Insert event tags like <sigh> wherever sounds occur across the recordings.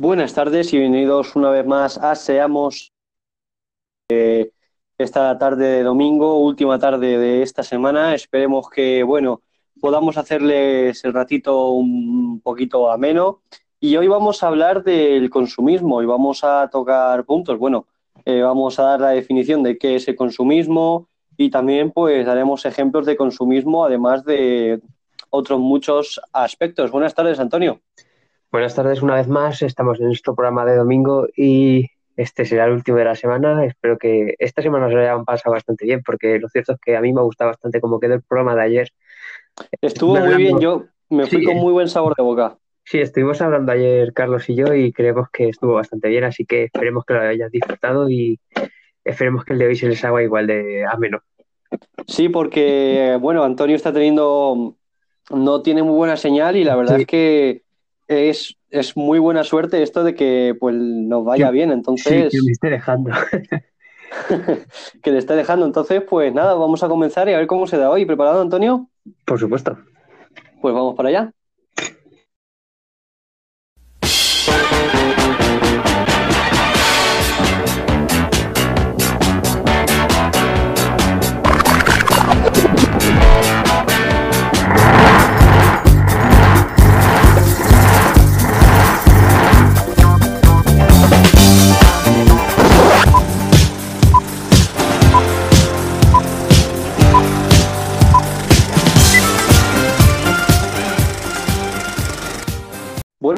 Buenas tardes y bienvenidos una vez más a Seamos eh, esta tarde de domingo, última tarde de esta semana. Esperemos que, bueno, podamos hacerles el ratito un poquito ameno. Y hoy vamos a hablar del consumismo y vamos a tocar puntos. Bueno, eh, vamos a dar la definición de qué es el consumismo y también pues daremos ejemplos de consumismo, además de otros muchos aspectos. Buenas tardes, Antonio. Buenas tardes una vez más, estamos en nuestro programa de domingo y este será el último de la semana. Espero que esta semana se hayan pasado bastante bien porque lo cierto es que a mí me gusta bastante cómo quedó el programa de ayer. Estuvo muy bien, yo me fui con muy buen sabor de boca. Sí, estuvimos hablando ayer Carlos y yo y creemos que estuvo bastante bien, así que esperemos que lo hayas disfrutado y esperemos que el de hoy se les haga igual de ameno. Sí, porque bueno, Antonio está teniendo, no tiene muy buena señal y la verdad es que es, es muy buena suerte esto de que pues nos vaya bien. Entonces. Sí, que me esté dejando. <laughs> que le esté dejando. Entonces, pues nada, vamos a comenzar y a ver cómo se da hoy. ¿Preparado, Antonio? Por supuesto. Pues vamos para allá.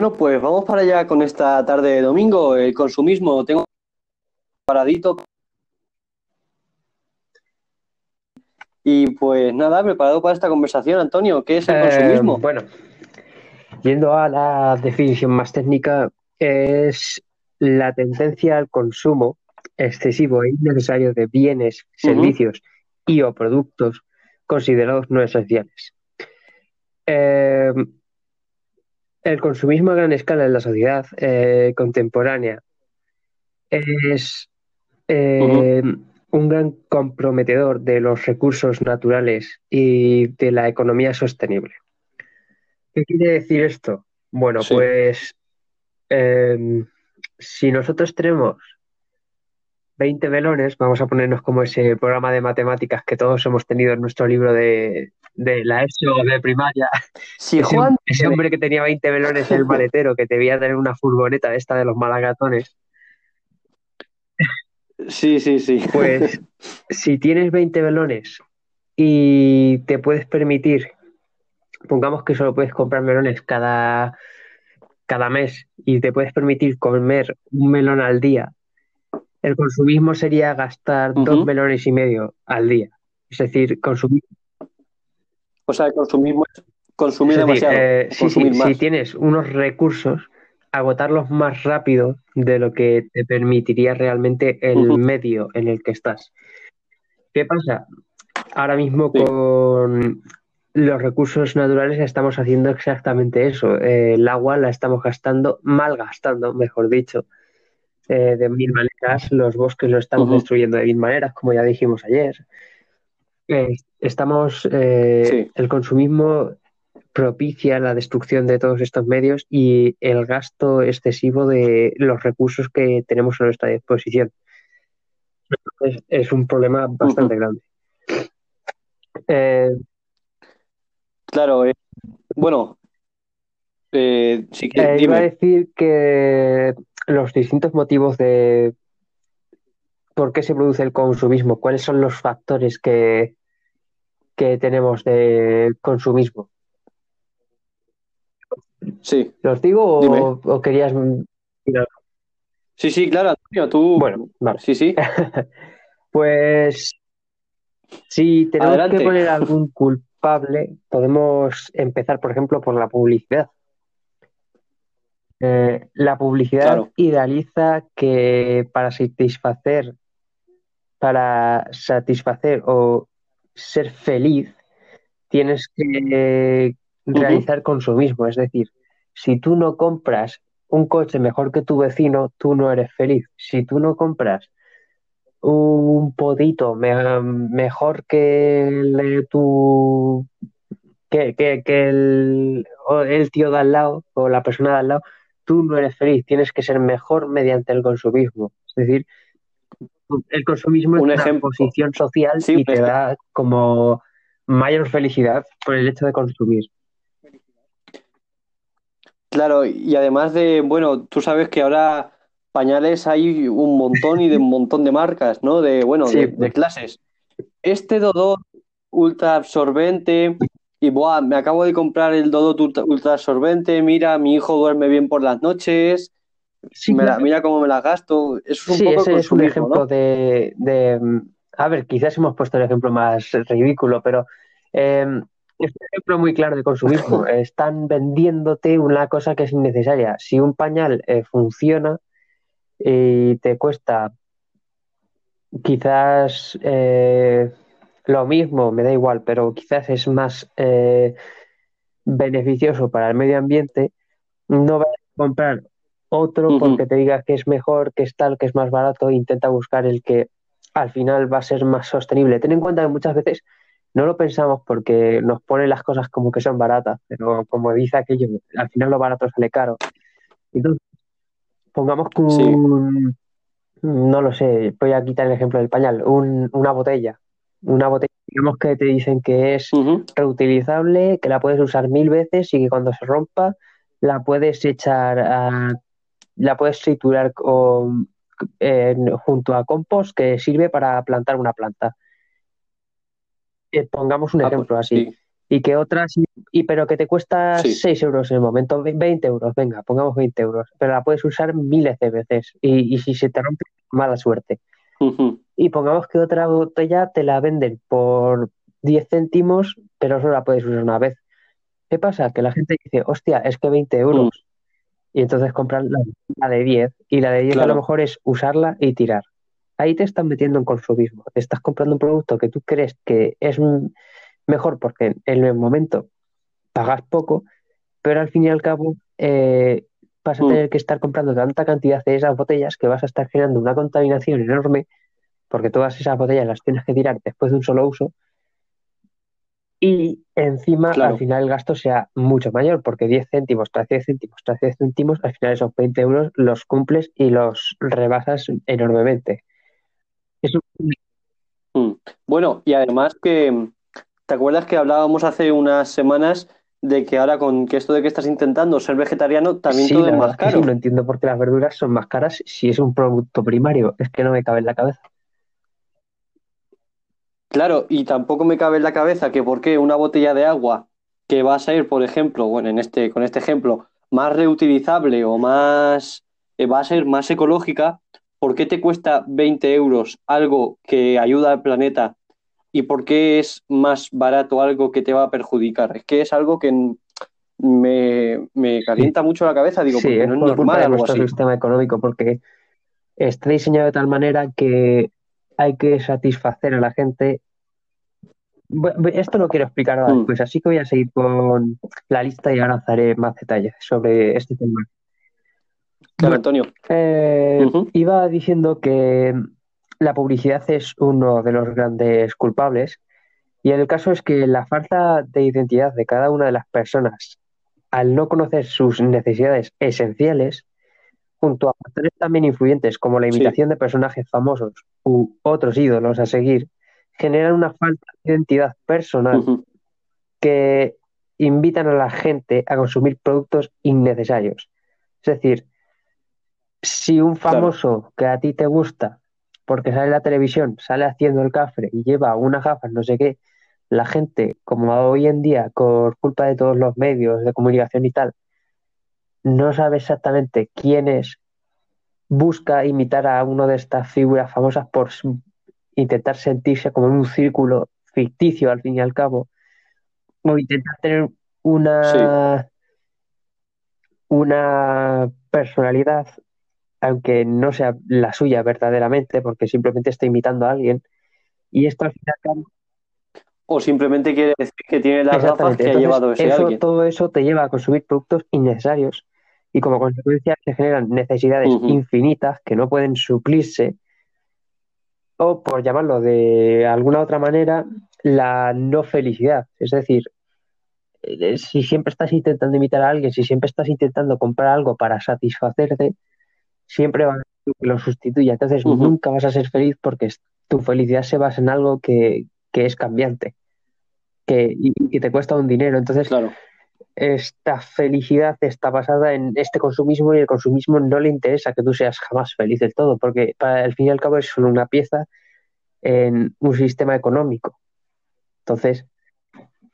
Bueno, pues vamos para allá con esta tarde de domingo. El consumismo, tengo paradito. Y pues nada, preparado para esta conversación, Antonio. ¿Qué es el consumismo? Eh, bueno, yendo a la definición más técnica, es la tendencia al consumo excesivo e innecesario de bienes, servicios y o productos considerados no esenciales. Eh, el consumismo a gran escala en la sociedad eh, contemporánea es eh, un gran comprometedor de los recursos naturales y de la economía sostenible. ¿Qué quiere decir esto? Bueno, pues em, si nosotros tenemos 20 velones, vamos a ponernos como ese programa de matemáticas que todos hemos tenido en nuestro libro de, de la ESO de primaria. Si Juan... ese, hombre que tenía 20 velones en el maletero, que debía tener una furgoneta esta de los malagatones. Sí, sí, sí. Pues si tienes 20 velones y te puedes permitir, pongamos que solo puedes comprar melones cada, cada mes y te puedes permitir comer un melón al día, el consumismo sería gastar dos melones y medio al día. Es decir, consumir o sea, el consumismo es consumir demasiado. Eh, si tienes unos recursos, agotarlos más rápido de lo que te permitiría realmente el medio en el que estás. ¿Qué pasa? Ahora mismo con los recursos naturales estamos haciendo exactamente eso. Eh, el agua la estamos gastando, mal gastando, mejor dicho, eh, de mil maneras. Los bosques lo estamos destruyendo de mil maneras, como ya dijimos ayer. Estamos, eh, el consumismo propicia la destrucción de todos estos medios y el gasto excesivo de los recursos que tenemos a nuestra disposición. Es, un problema bastante grande. Eh, claro, eh, bueno, sí que, iba a decir que los distintos motivos de por qué se produce el consumismo, cuáles son los factores que, que tenemos de consumismo. Sí. ¿Los digo o, querías.? Sí, sí, claro, Antonio, tú. Bueno, vale. Sí, sí. <laughs> pues. Si tenemos que poner algún culpable, podemos empezar, por ejemplo, por la publicidad. Eh, la publicidad idealiza que para satisfacer, para satisfacer o ser feliz, tienes que realizar consumismo. Es decir, si tú no compras un coche mejor que tu vecino, tú no eres feliz. Si tú no compras un podito mejor que el tu que, que, el, el, tío de al lado o la persona de al lado, tú no eres feliz, tienes que ser mejor mediante el consumismo. Es decir, el consumismo es una posición social y te da como mayor felicidad por el hecho de consumir. Claro, y además de, bueno, tú sabes que ahora pañales hay un montón y de un montón de marcas, ¿no? De, bueno, de, clases. Este Dodo ultra absorbente, y buah, me acabo de comprar el Dodo ultra, absorbente, mira, mi hijo duerme bien por las noches, mira cómo me la gasto. Eso es un poco ese es un ejemplo de, A ver, quizás hemos puesto el ejemplo más ridículo, pero eh, es un ejemplo muy claro de consumismo. <laughs> Están vendiéndote una cosa que es innecesaria. Si un pañal eh, funciona y te cuesta quizás eh, lo mismo, me da igual, pero quizás es más eh, beneficioso para el medio ambiente, no vas a comprar otro porque te digas que es mejor, que es tal, que es más barato, intenta buscar el que al final va a ser más sostenible. Ten en cuenta que muchas veces no lo pensamos porque nos ponen las cosas como que son baratas, pero como dice aquello, al final lo barato sale caro. Entonces, pongamos que un, no lo sé, voy a quitar el ejemplo del pañal, una botella, una botella, digamos que te dicen que es reutilizable, que la puedes usar mil veces y que cuando se rompa la puedes echar a, la puedes triturar con, junto a compost que sirve para plantar una planta. Pongamos un ah, pues ejemplo así. Y que otras, y, pero que te cuesta 6 euros en el momento, 20 euros, venga, pongamos 20 euros, pero la puedes usar miles de veces. Y, si se te rompe, mala suerte. <laughs> Y pongamos que otra botella te la venden por 10 céntimos, pero solo la puedes usar una vez. ¿Qué pasa? Que la gente dice, hostia, es que 20 euros. Mm. Y entonces compran la, de 10. Y la de 10 a lo mejor es usarla y tirar ahí te estás metiendo en consumismo. Te estás comprando un producto que tú crees que es mejor porque en el momento pagas poco, pero al fin y al cabo eh, vas a mm. tener que estar comprando tanta cantidad de esas botellas que vas a estar generando una contaminación enorme porque todas esas botellas las tienes que tirar después de un solo uso y encima al final el gasto sea mucho mayor porque 10 céntimos tras 10 céntimos tras 10 céntimos al final esos 20 euros los cumples y los rebasas enormemente. Mm. Bueno, y además que, ¿te acuerdas que hablábamos hace unas semanas de que ahora con que esto de que estás intentando ser vegetariano, también todo es más caro? no entiendo por qué las verduras son más caras si es un producto primario. Es que no me cabe en la cabeza. Claro, y tampoco me cabe en la cabeza que por qué una botella de agua que va a ser, por ejemplo, bueno, en este, con este ejemplo, más reutilizable o más eh, va a ser más ecológica, ¿por qué te cuesta 20 euros algo que ayuda al planeta y por qué es más barato algo que te va a perjudicar? Es que es algo que me, calienta mucho la cabeza, digo, porque no es normal algo nuestro sistema económico, porque está diseñado de tal manera que hay que satisfacer a la gente. Esto lo quiero explicar ahora, mm. pues así que voy a seguir con la lista y ahora haré más detalles sobre este tema. Antonio. Eh, iba diciendo que la publicidad es uno de los grandes culpables. Y el caso es que la falta de identidad de cada una de las personas al no conocer sus necesidades esenciales, junto a factores también influyentes como la imitación de personajes famosos u otros ídolos a seguir, generan una falta de identidad personal que invitan a la gente a consumir productos innecesarios. Es decir, si un famoso que a ti te gusta, porque sale en la televisión, sale haciendo el cafre y lleva unas gafas, no sé qué, la gente, como hoy en día, por culpa de todos los medios de comunicación y tal, no sabe exactamente quién es, busca imitar a uno de estas figuras famosas por intentar sentirse como en un círculo ficticio al fin y al cabo, o intentar tener una, una personalidad aunque no sea la suya verdaderamente, porque simplemente está imitando a alguien. Y esto al final. O simplemente quiere decir que tiene las gafas que ha llevado ese eso, Todo eso te lleva a consumir productos innecesarios y como consecuencia se generan necesidades infinitas que no pueden suplirse o por llamarlo de alguna otra manera la no felicidad es decir eh, si siempre estás intentando imitar a alguien, si siempre estás intentando comprar algo para satisfacerte, siempre va a haber que lo sustituya. Entonces nunca vas a ser feliz porque tu felicidad se basa en algo que, que es cambiante que, y, te cuesta un dinero. Entonces, Claro. esta felicidad está basada en este consumismo y el consumismo no le interesa que tú seas jamás feliz del todo, porque para el fin y al cabo es solo una pieza en un sistema económico. Entonces,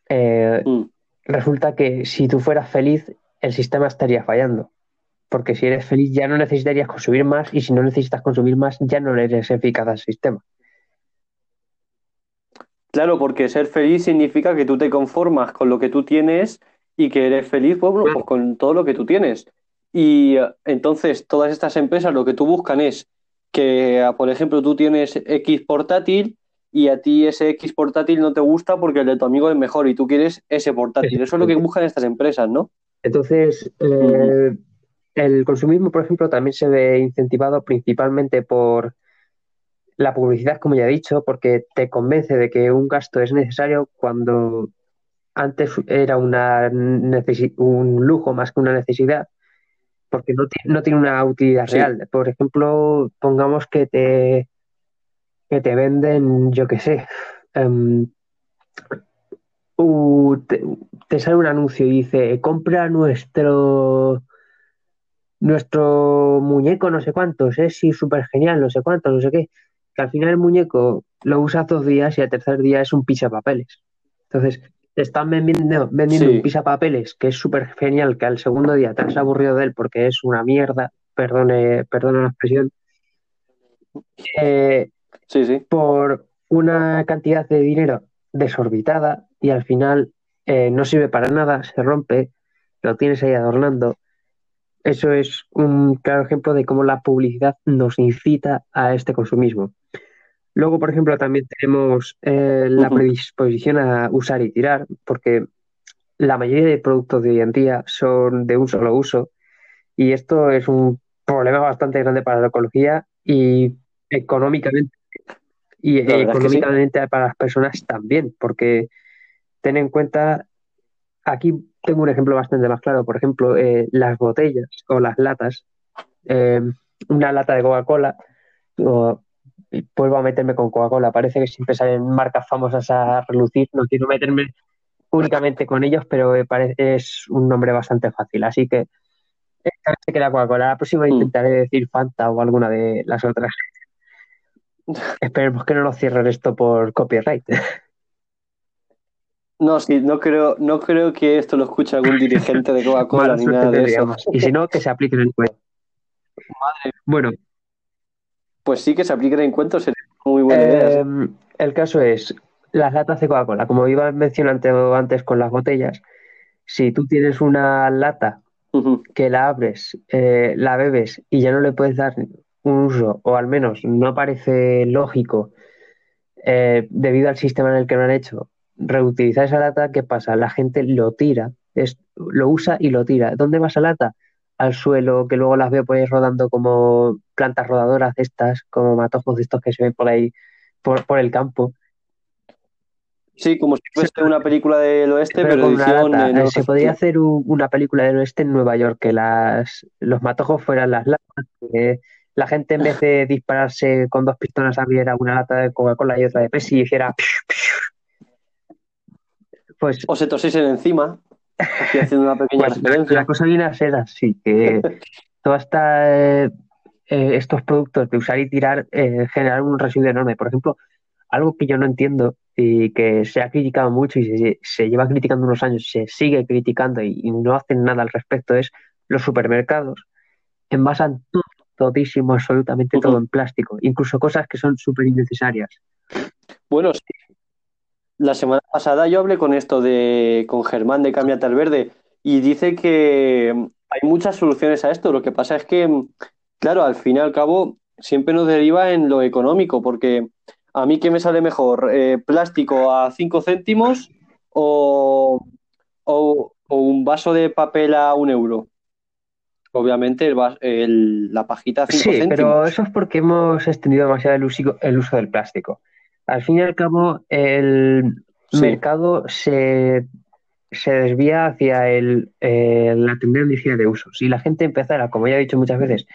eh, Mm. resulta que si tú fueras feliz, el sistema estaría fallando. Porque si eres feliz ya no necesitarías consumir más y si no necesitas consumir más ya no eres eficaz al sistema. Claro, porque ser feliz significa que tú te conformas con lo que tú tienes y que eres feliz pues, bueno, pues con todo lo que tú tienes. Y eh, entonces todas estas empresas lo que tú buscan es que, ah, por ejemplo, tú tienes X portátil y a ti ese X portátil no te gusta porque el de tu amigo es mejor y tú quieres ese portátil. Eso es lo que buscan estas empresas, ¿no? Entonces, eh, el consumismo, por ejemplo, también se ve incentivado principalmente por la publicidad, como ya he dicho, porque te convence de que un gasto es necesario cuando antes era una un lujo más que una necesidad, porque no, no tiene una utilidad Sí. real. Por ejemplo, pongamos que te, que te venden, yo qué sé, u- te, te sale un anuncio y dice, compra nuestro nuestro muñeco no sé cuántos, es sí, súper genial, no sé cuántos, no sé qué. Que al final el muñeco lo usas dos días y al tercer día es un papeles. Entonces, te están vendiendo, vendiendo Sí. un papeles que es súper genial, que al segundo día te has aburrido de él porque es una mierda, perdone, perdone la expresión, eh, Sí, sí. por una cantidad de dinero desorbitada y al final eh, no sirve para nada, se rompe, lo tienes ahí adornando. Eso es un claro ejemplo de cómo la publicidad nos incita a este consumismo. Luego, por ejemplo, también tenemos eh, la predisposición a usar y tirar, porque la mayoría de productos de hoy en día son de un solo uso y esto es un problema bastante grande para la ecología y económicamente y La verdad es que sí. económicamente para las personas también, porque ten en cuenta, aquí tengo un ejemplo bastante más claro, por ejemplo, eh, las botellas o las latas, eh, una lata de Coca-Cola, o vuelvo a meterme con Coca-Cola, parece que siempre salen marcas famosas a relucir, no quiero meterme únicamente con ellos, pero es un nombre bastante fácil, así que esta vez se queda Coca-Cola, la próxima Mm. intentaré decir Fanta o alguna de las otras. <laughs> Esperemos que no nos cierren esto por copyright. <laughs> No, sí, no creo, no creo que esto lo escuche algún <laughs> dirigente de Coca-Cola ni nada de eso. Y si no, que se apliquen en cuenta. Bueno, Pues sí que se apliquen en cuentos sería muy buena idea. eh, el caso es las latas de Coca-Cola. Como iba mencionando antes con las botellas, si tú tienes una lata que la abres, eh, la bebes y ya no le puedes dar un uso, o al menos no parece lógico, eh, debido al sistema en el que lo han hecho, reutilizar esa lata, ¿qué pasa? La gente lo tira, es, lo usa y lo tira. ¿Dónde va esa lata? Al suelo, que luego las veo por ahí rodando como plantas rodadoras de estas, como matojos de estos que se ven por ahí, por, por el campo. Sí, como si fuese una película del oeste, Pero pero, con una edición. lata. eh, no se podría hacer un- una película del oeste en Nueva York, que las, los matojos fueran las latas, que la gente en vez de dispararse con dos pistolas abriera una lata de Coca-Cola y otra de Pepsi y hiciera pues, O se tosiesen encima, aquí haciendo una pequeña pues la, referencia. la cosa viene a ser así, que <laughs> todas esta, eh, estos productos de usar y tirar eh, generan un residuo enorme. Por ejemplo, algo que yo no entiendo y que se ha criticado mucho y se, se lleva criticando unos años, se sigue criticando y, y no hacen nada al respecto, es los supermercados envasan todo, todísimo, absolutamente todo en plástico, incluso cosas que son súper innecesarias. Bueno, sí. La semana pasada yo hablé con esto de con Germán de Cámbiate al Verde y dice que mm, hay muchas soluciones a esto. Lo que pasa es que, mm, claro, al fin y al cabo siempre nos deriva en lo económico, porque a mí qué me sale mejor, Eh, plástico a 5 céntimos o, o- o un vaso de papel a un euro. Obviamente el vas- el- la pajita a 5 Sí, céntimos. pero eso es porque hemos extendido demasiado el uso, el uso del plástico. Al fin y al cabo, el Sí. mercado se se desvía hacia el, eh, la tendencia de uso. Si la gente empezara, como ya he dicho muchas veces,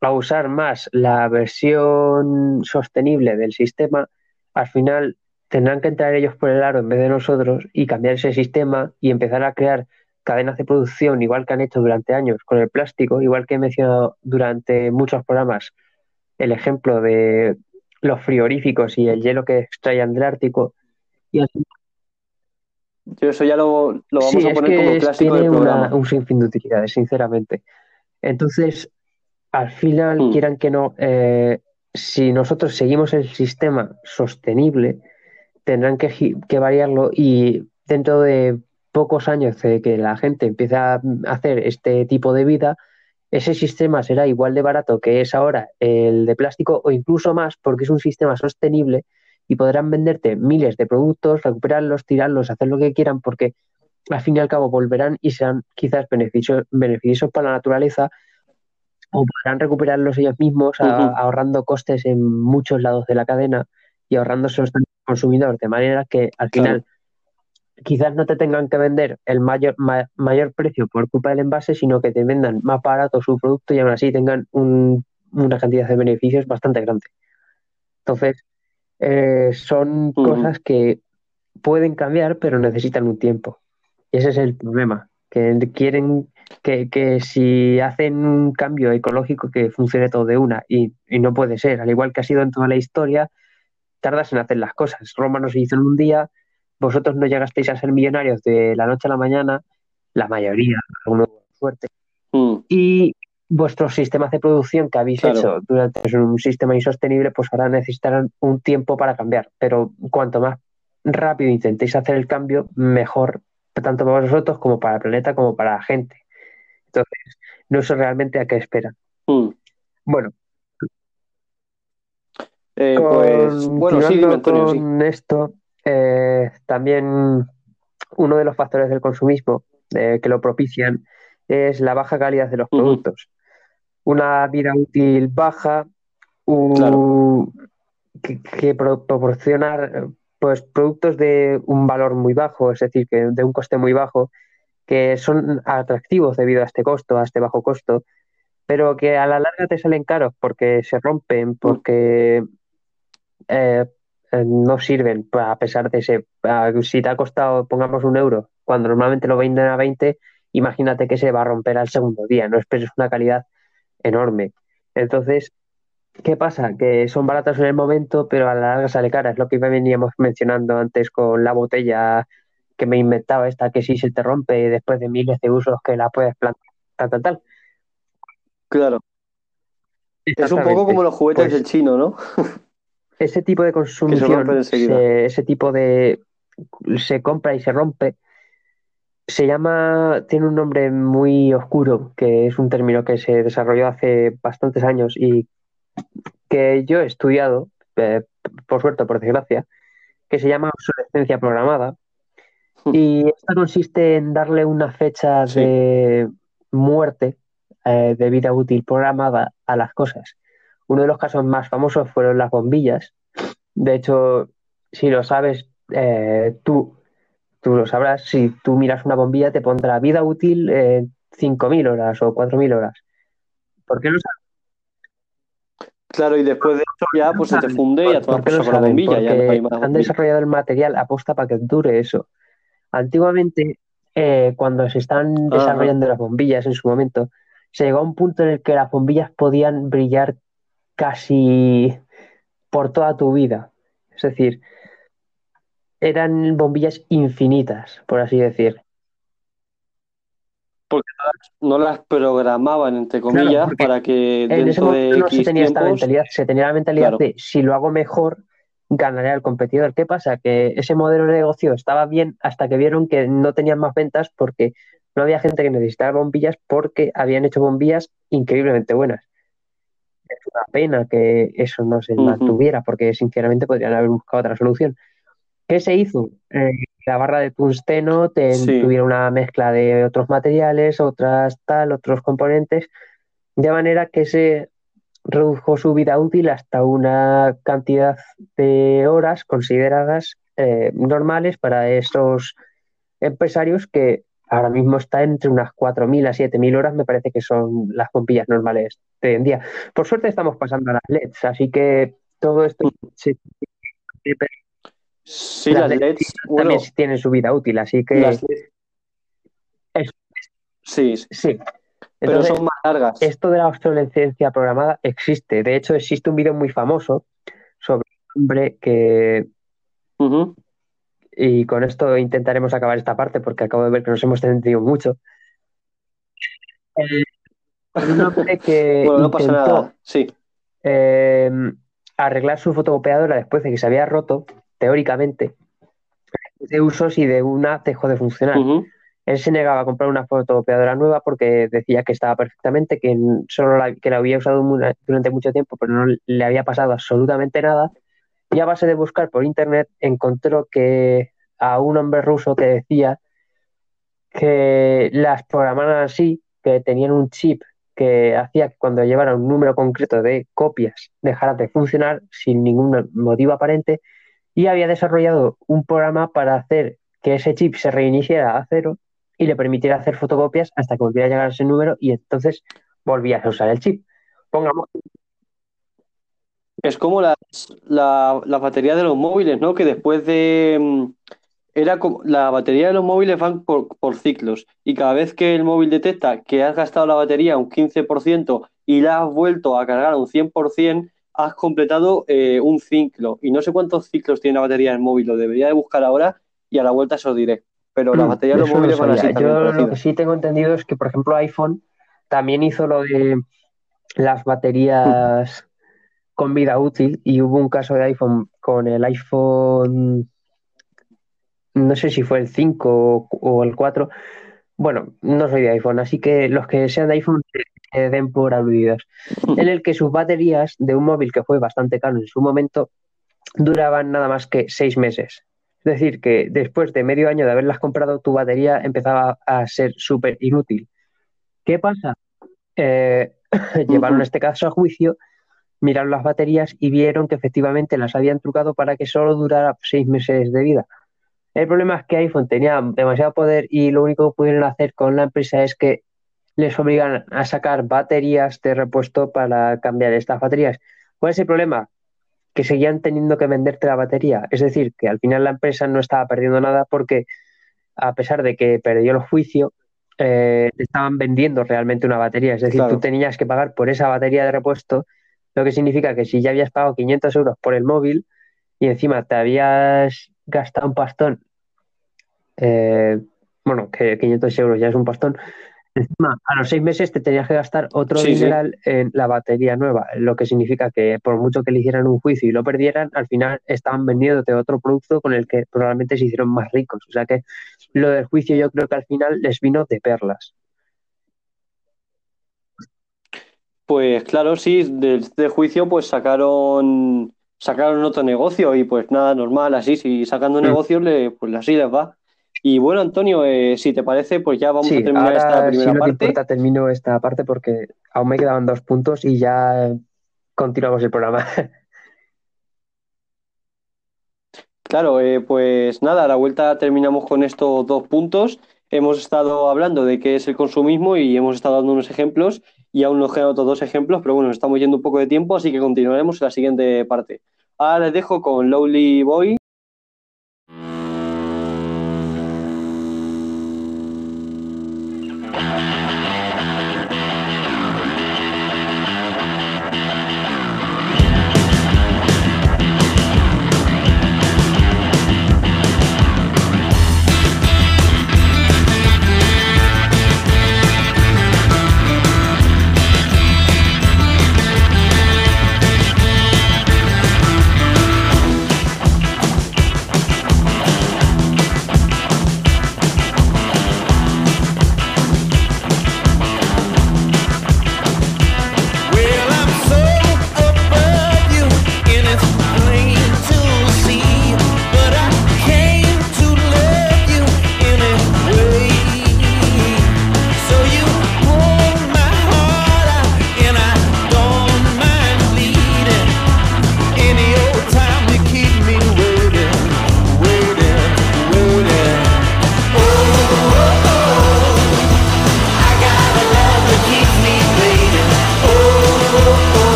a usar más la versión sostenible del sistema, al final tendrán que entrar ellos por el aro en vez de nosotros y cambiar ese sistema y empezar a crear cadenas de producción igual que han hecho durante años con el plástico, igual que he mencionado durante muchos programas el ejemplo de los frigoríficos y el hielo que extraían del Ártico. Y así yo eso ya lo, lo vamos sí, a poner es como clásico tiene del una- programa. un sinfín de utilidades, sinceramente. Entonces, al final, Mm. quieran que no, eh, si nosotros seguimos el sistema sostenible, tendrán que, que variarlo y dentro de pocos años de que la gente empiece a hacer este tipo de vida, ese sistema será igual de barato que es ahora el de plástico o incluso más porque es un sistema sostenible y podrán venderte miles de productos, recuperarlos, tirarlos, hacer lo que quieran porque al fin y al cabo volverán y serán quizás beneficios, beneficiosos para la naturaleza o podrán recuperarlos ellos mismos a- ahorrando costes en muchos lados de la cadena y ahorrándoselos también al consumidor, de manera que al Claro. final quizás no te tengan que vender el mayor, ma- mayor precio por culpa del envase, sino que te vendan más barato su producto y aún así tengan un- una cantidad de beneficios bastante grande. Entonces, eh, son cosas que pueden cambiar, pero necesitan un tiempo. Y ese es el problema, que quieren que, que si hacen un cambio ecológico que funcione todo de una, y, y no puede ser, al igual que ha sido en toda la historia, tardas en hacer las cosas. Roma no se hizo en un día, vosotros no llegasteis a ser millonarios de la noche a la mañana, la mayoría, algunos suerte, Mm. y vuestros sistemas de producción que habéis Claro. hecho durante un sistema insostenible, pues ahora necesitarán un tiempo para cambiar. Pero cuanto más rápido intentéis hacer el cambio, mejor, tanto para vosotros como para el planeta, como para la gente. Entonces, no sé realmente a qué esperan. Mm. Bueno, Eh, pues bueno, sí, dime, sí. con esto, eh, también uno de los factores del consumismo eh, que lo propician es la baja calidad de los productos. Una vida útil baja, un- Claro. que, que pro- proporciona pues, productos de un valor muy bajo, es decir, que de un coste muy bajo, que son atractivos debido a este costo, a este bajo costo, pero que a la larga te salen caros porque se rompen, porque eh, eh, no sirven a pesar de ese. si te ha costado, pongamos un euro, cuando normalmente lo venden a 20, imagínate que se va a romper al segundo día, no esperes una calidad enorme. Entonces, ¿qué pasa? Que son baratos en el momento, pero a la larga sale cara. Es lo que veníamos mencionando antes con la botella que me inventaba esta, que si se te rompe después de miles de usos que la puedes plantar, tal, tal, tal. Claro. Es un poco como los juguetes Pues del chino, ¿no? <laughs> ese tipo de consumición, se- ese tipo de se compra y se rompe, se llama, tiene un nombre muy oscuro, que es un término que se desarrolló hace bastantes años y que yo he estudiado, eh, por suerte por desgracia, que se llama obsolescencia programada. Y esta consiste en darle una fecha Sí. de muerte eh, de vida útil programada a las cosas. Uno de los casos más famosos fueron las bombillas. De hecho, si lo sabes, eh, tú, tú lo sabrás, si tú miras una bombilla te pondrá vida útil eh, 5.000 horas o 4.000 horas. ¿Por qué lo saben? Claro, y después de eso ya pues se te funde y a tomar ¿Por la bombilla, ya no hay más han bombilla. desarrollado el material aposta para que dure eso. Antiguamente, eh, cuando se están Ajá. desarrollando las bombillas en su momento, se llegó a un punto en el que las bombillas podían brillar casi por toda tu vida. Es decir, eran bombillas infinitas, por así decir. No las programaban, entre comillas, porque para que En ese dentro de momento no se tenía esta mentalidad, se tenía la mentalidad Claro. de si lo hago mejor, ganaré al competidor. ¿Qué pasa? Que ese modelo de negocio estaba bien hasta que vieron que no tenían más ventas porque no había gente que necesitara bombillas porque habían hecho bombillas increíblemente buenas. Es una pena que eso no se mantuviera porque sinceramente podrían haber buscado otra solución. ¿Qué se hizo? Eh, la barra de tungsteno te- Sí. tuviera una mezcla de otros materiales, otras tal, otros componentes, de manera que se redujo su vida útil hasta una cantidad de horas consideradas eh, normales para esos empresarios que ahora mismo está entre unas 4.000 a 7.000 horas, me parece que son las bombillas normales de hoy en día. Por suerte estamos pasando a las LEDs, así que todo esto sí, Sí, las las LEDs LEDs, bueno, también tienen su vida útil, así que las LEDs. Es- Sí, sí, sí. pero son más largas. esto de la obsolescencia programada existe. De hecho, existe un vídeo muy famoso sobre un hombre que. Y con esto intentaremos acabar esta parte porque acabo de ver que nos hemos entendido mucho. Eh, un hombre que <laughs> Bueno, no pasa nada. Sí. eh, arreglar su fotocopiadora después de que se había roto, teóricamente, de usos y de una dejó de funcionar. Él se negaba a comprar una fotocopiadora nueva porque decía que estaba perfectamente, que solo la, que la había usado durante mucho tiempo, pero no le había pasado absolutamente nada. Y a base de buscar por internet encontró que a un hombre ruso que decía que las programaban así, que tenían un chip que hacía que cuando llevara un número concreto de copias dejara de funcionar sin ningún motivo aparente y había desarrollado un programa para hacer que ese chip se reiniciara a cero y le permitiera hacer fotocopias hasta que volviera a llegar ese número y entonces volvías a usar el chip. Pongamos, Es como las, la, la batería de los móviles, ¿no? Que después de... mm, Era como, la batería de los móviles van por, por ciclos y cada vez que el móvil detecta que has gastado la batería un 15% y la has vuelto a cargar a un 100%, has completado eh, un ciclo. Y no sé cuántos ciclos tiene la batería del móvil, lo debería de buscar ahora y a la vuelta se os diré. Pero la batería de los Mm, eso no móviles van así Yo lo que sí tengo entendido es que, por ejemplo, iPhone también hizo lo de las baterías con vida útil y hubo un caso de iPhone con el iPhone, no sé si fue el 5 o, el 4. Bueno, no soy de iPhone, así que los que sean de iPhone se den por aludidos. <laughs> En el que sus baterías de un móvil que fue bastante caro en su momento duraban nada más que seis meses. Es decir, que después de medio año de haberlas comprado, tu batería empezaba a ser súper inútil. ¿Qué pasa? Eh, <coughs> llevaron este caso a juicio, miraron las baterías y vieron que efectivamente las habían trucado para que solo durara seis meses de vida. El problema es que iPhone tenía demasiado poder y lo único que pudieron hacer con la empresa es que les obligan a sacar baterías de repuesto para cambiar estas baterías. ¿Cuál es el problema? Que seguían teniendo que venderte la batería. Es decir, que al final la empresa no estaba perdiendo nada porque a pesar de que perdió el juicio, eh, estaban vendiendo realmente una batería. Es decir, Claro. tú tenías que pagar por esa batería de repuesto, lo que significa que si ya habías pagado 500 euros por el móvil y encima te habías gastado un pastón, eh, bueno, que 500 euros ya es un pastón, encima a los seis meses te tenías que gastar otro Sí, sí. dineral en la batería nueva, lo que significa que por mucho que le hicieran un juicio y lo perdieran, al final estaban vendiéndote otro producto con el que probablemente se hicieron más ricos. O sea que lo del juicio yo creo que al final les vino de perlas. Pues claro, sí, de este juicio pues sacaron sacaron otro negocio y pues nada, normal, así, si sacando Mm. negocios le, pues así les va. Y bueno, Antonio, eh, si te parece, pues ya vamos Sí, a terminar esta ahora si primera no te parte. importa termino esta parte porque aún me quedaban dos puntos y ya continuamos el programa. <laughs> Claro, eh, pues nada, a la vuelta terminamos con estos dos puntos. Hemos estado hablando de qué es el consumismo y hemos estado dando unos ejemplos y aún nos quedan otros dos ejemplos, pero bueno, estamos yendo un poco de tiempo, así que continuaremos en la siguiente parte. Ahora les dejo con Lowly Boy.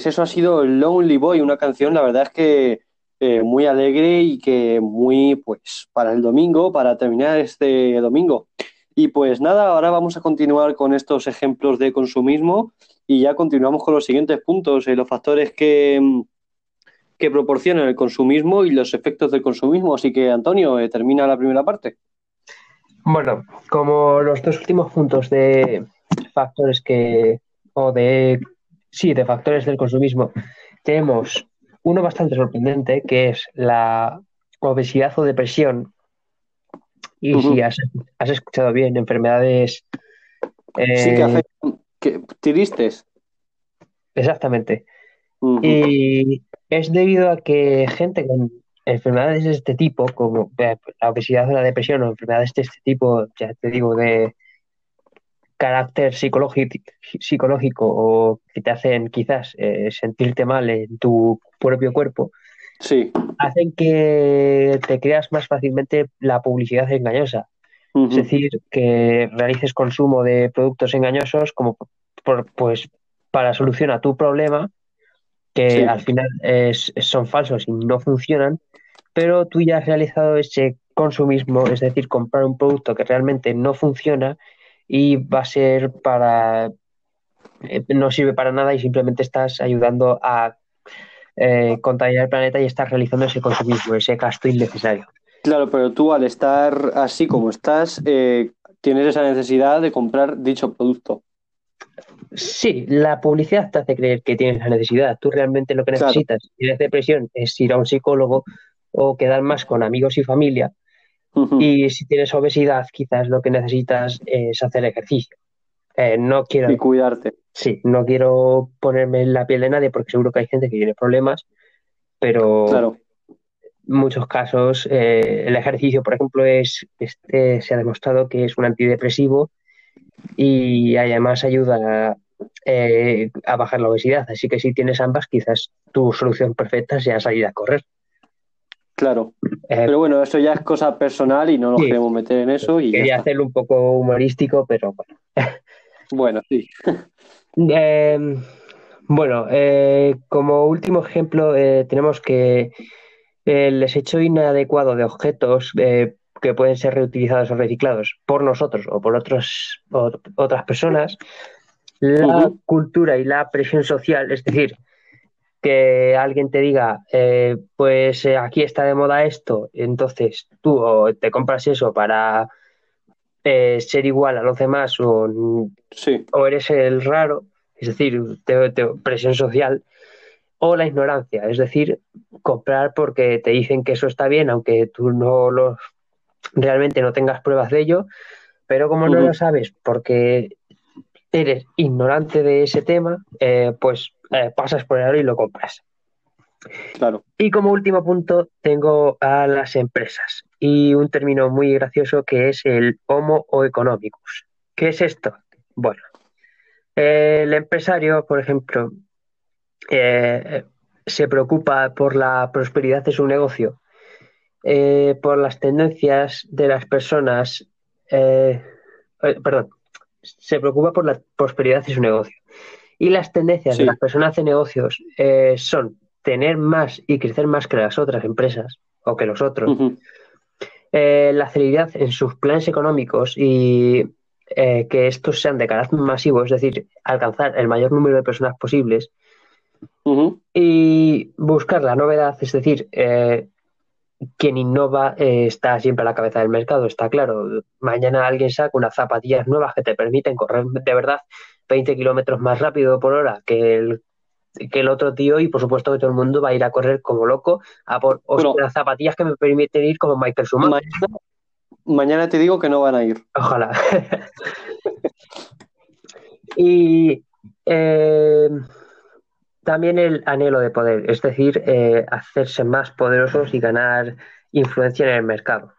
Pues eso ha sido Lonely Boy, una canción, la verdad es que eh, muy alegre y que muy, pues, para el domingo, para terminar este domingo. Y pues nada, ahora vamos a continuar con estos ejemplos de consumismo y ya continuamos con los siguientes puntos, eh, los factores que, que proporcionan el consumismo y los efectos del consumismo. Así que, Antonio, eh, termina la primera parte. Bueno, como los dos últimos puntos de factores que, o de, sí, de factores del consumismo, tenemos uno bastante sorprendente que es la obesidad o depresión. Y si has, escuchado bien, enfermedades. sí, que, eh, que tristes. Exactamente. Y es debido a que gente con enfermedades de este tipo, como eh, la obesidad o la depresión o enfermedades de este tipo, ya te digo, de carácter psicológico, o que te hacen quizás eh, sentirte mal en tu propio cuerpo, sí. hacen que te creas más fácilmente la publicidad engañosa. Es decir, que realices consumo de productos engañosos como pues para solucionar tu problema, que al final es, son falsos y no funcionan, pero tú ya has realizado ese consumismo, es decir, comprar un producto que realmente no funciona y va a ser para eh, no sirve para nada y simplemente estás ayudando a eh, contaminar el planeta y estás realizando ese consumismo, ese gasto innecesario. Claro, pero tú al estar así como estás, eh, tienes esa necesidad de comprar dicho producto. Sí, la publicidad te hace creer que tienes la necesidad. Tú realmente lo que necesitas, si tienes depresión, es ir a un psicólogo o quedar más con amigos y familia y si tienes obesidad, quizás lo que necesitas es hacer ejercicio. Eh, no quiero. Y cuidarte. Sí, no quiero ponerme en la piel de nadie porque seguro que hay gente que tiene problemas, pero claro. en muchos casos eh, el ejercicio, por ejemplo, es este, se ha demostrado que es un antidepresivo y además ayuda a, eh, a bajar la obesidad. Así que si tienes ambas, quizás tu solución perfecta sea salir a correr. Claro. Eh, pero bueno, eso ya es cosa personal y no nos queremos meter en eso. Y Quería hacerlo un poco humorístico, pero bueno. <laughs> bueno, sí. Em, bueno, eh, como último ejemplo, eh, tenemos que el desecho inadecuado de objetos que pueden ser reutilizados o reciclados por nosotros o por otros, otras personas, la cultura y la presión social, es decir, que alguien te diga, eh, pues eh, aquí está de moda esto, entonces tú te compras eso para eh, ser igual a los demás o, o eres el raro, es decir, presión social, o la ignorancia, es decir, comprar porque te dicen que eso está bien, aunque tú no lo realmente no tengas pruebas de ello, pero como no lo sabes porque eres ignorante de ese tema, pues eh, pasas por el y lo compras. Claro. Y como último punto tengo a las empresas y un término muy gracioso que es el homo o economicus. ¿Qué es esto? Bueno, el empresario, por ejemplo, eh, se preocupa por la prosperidad de su negocio, eh, por las tendencias de las personas, perdón, se preocupa por la prosperidad de su negocio. Y las tendencias de las personas de negocios eh, son tener más y crecer más que las otras empresas o que los otros. Eh, la celeridad en sus planes económicos y eh, que estos sean de carácter masivo, es decir, alcanzar el mayor número de personas posibles. Y buscar la novedad, es decir, quien innova está siempre a la cabeza del mercado, está claro. Mañana alguien saca unas zapatillas nuevas que te permiten correr de verdad 20 kilómetros más rápido por hora que el, que el otro tío y por supuesto que todo el mundo va a ir a correr como loco a por las zapatillas que me permiten ir como Michael Schumacher. Mañana, te digo que no van a ir. Ojalá. <laughs> y eh, también el anhelo de poder, es decir, eh, hacerse más poderosos y ganar influencia en el mercado.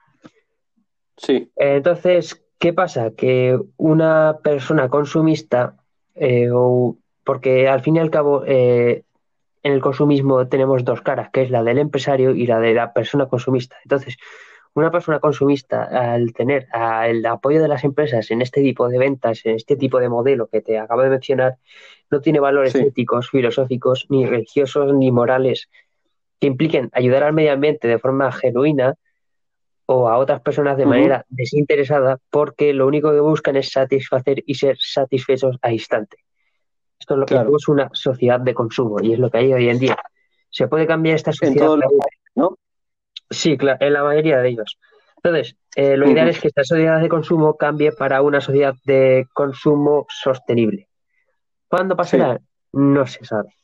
Sí. Entonces, ¿qué pasa? Que una persona consumista eh, porque al fin y al cabo eh, en el consumismo tenemos dos caras, que es la del empresario y la de la persona consumista. Entonces, una persona consumista, al tener el apoyo de las empresas en este tipo de ventas, en este tipo de modelo que te acabo de mencionar, no tiene valores éticos, filosóficos, ni religiosos, ni morales que impliquen ayudar al medio ambiente de forma genuina o a otras personas de manera desinteresada, porque lo único que buscan es satisfacer y ser satisfechos a instante. Esto es lo que es una sociedad de consumo y es lo que hay hoy en día. ¿Se puede cambiar esta sociedad? ¿no? Sí, claro, en la mayoría de ellos. Entonces, eh, lo ideal es que esta sociedad de consumo cambie para una sociedad de consumo sostenible. ¿Cuándo pasará? No se sabe.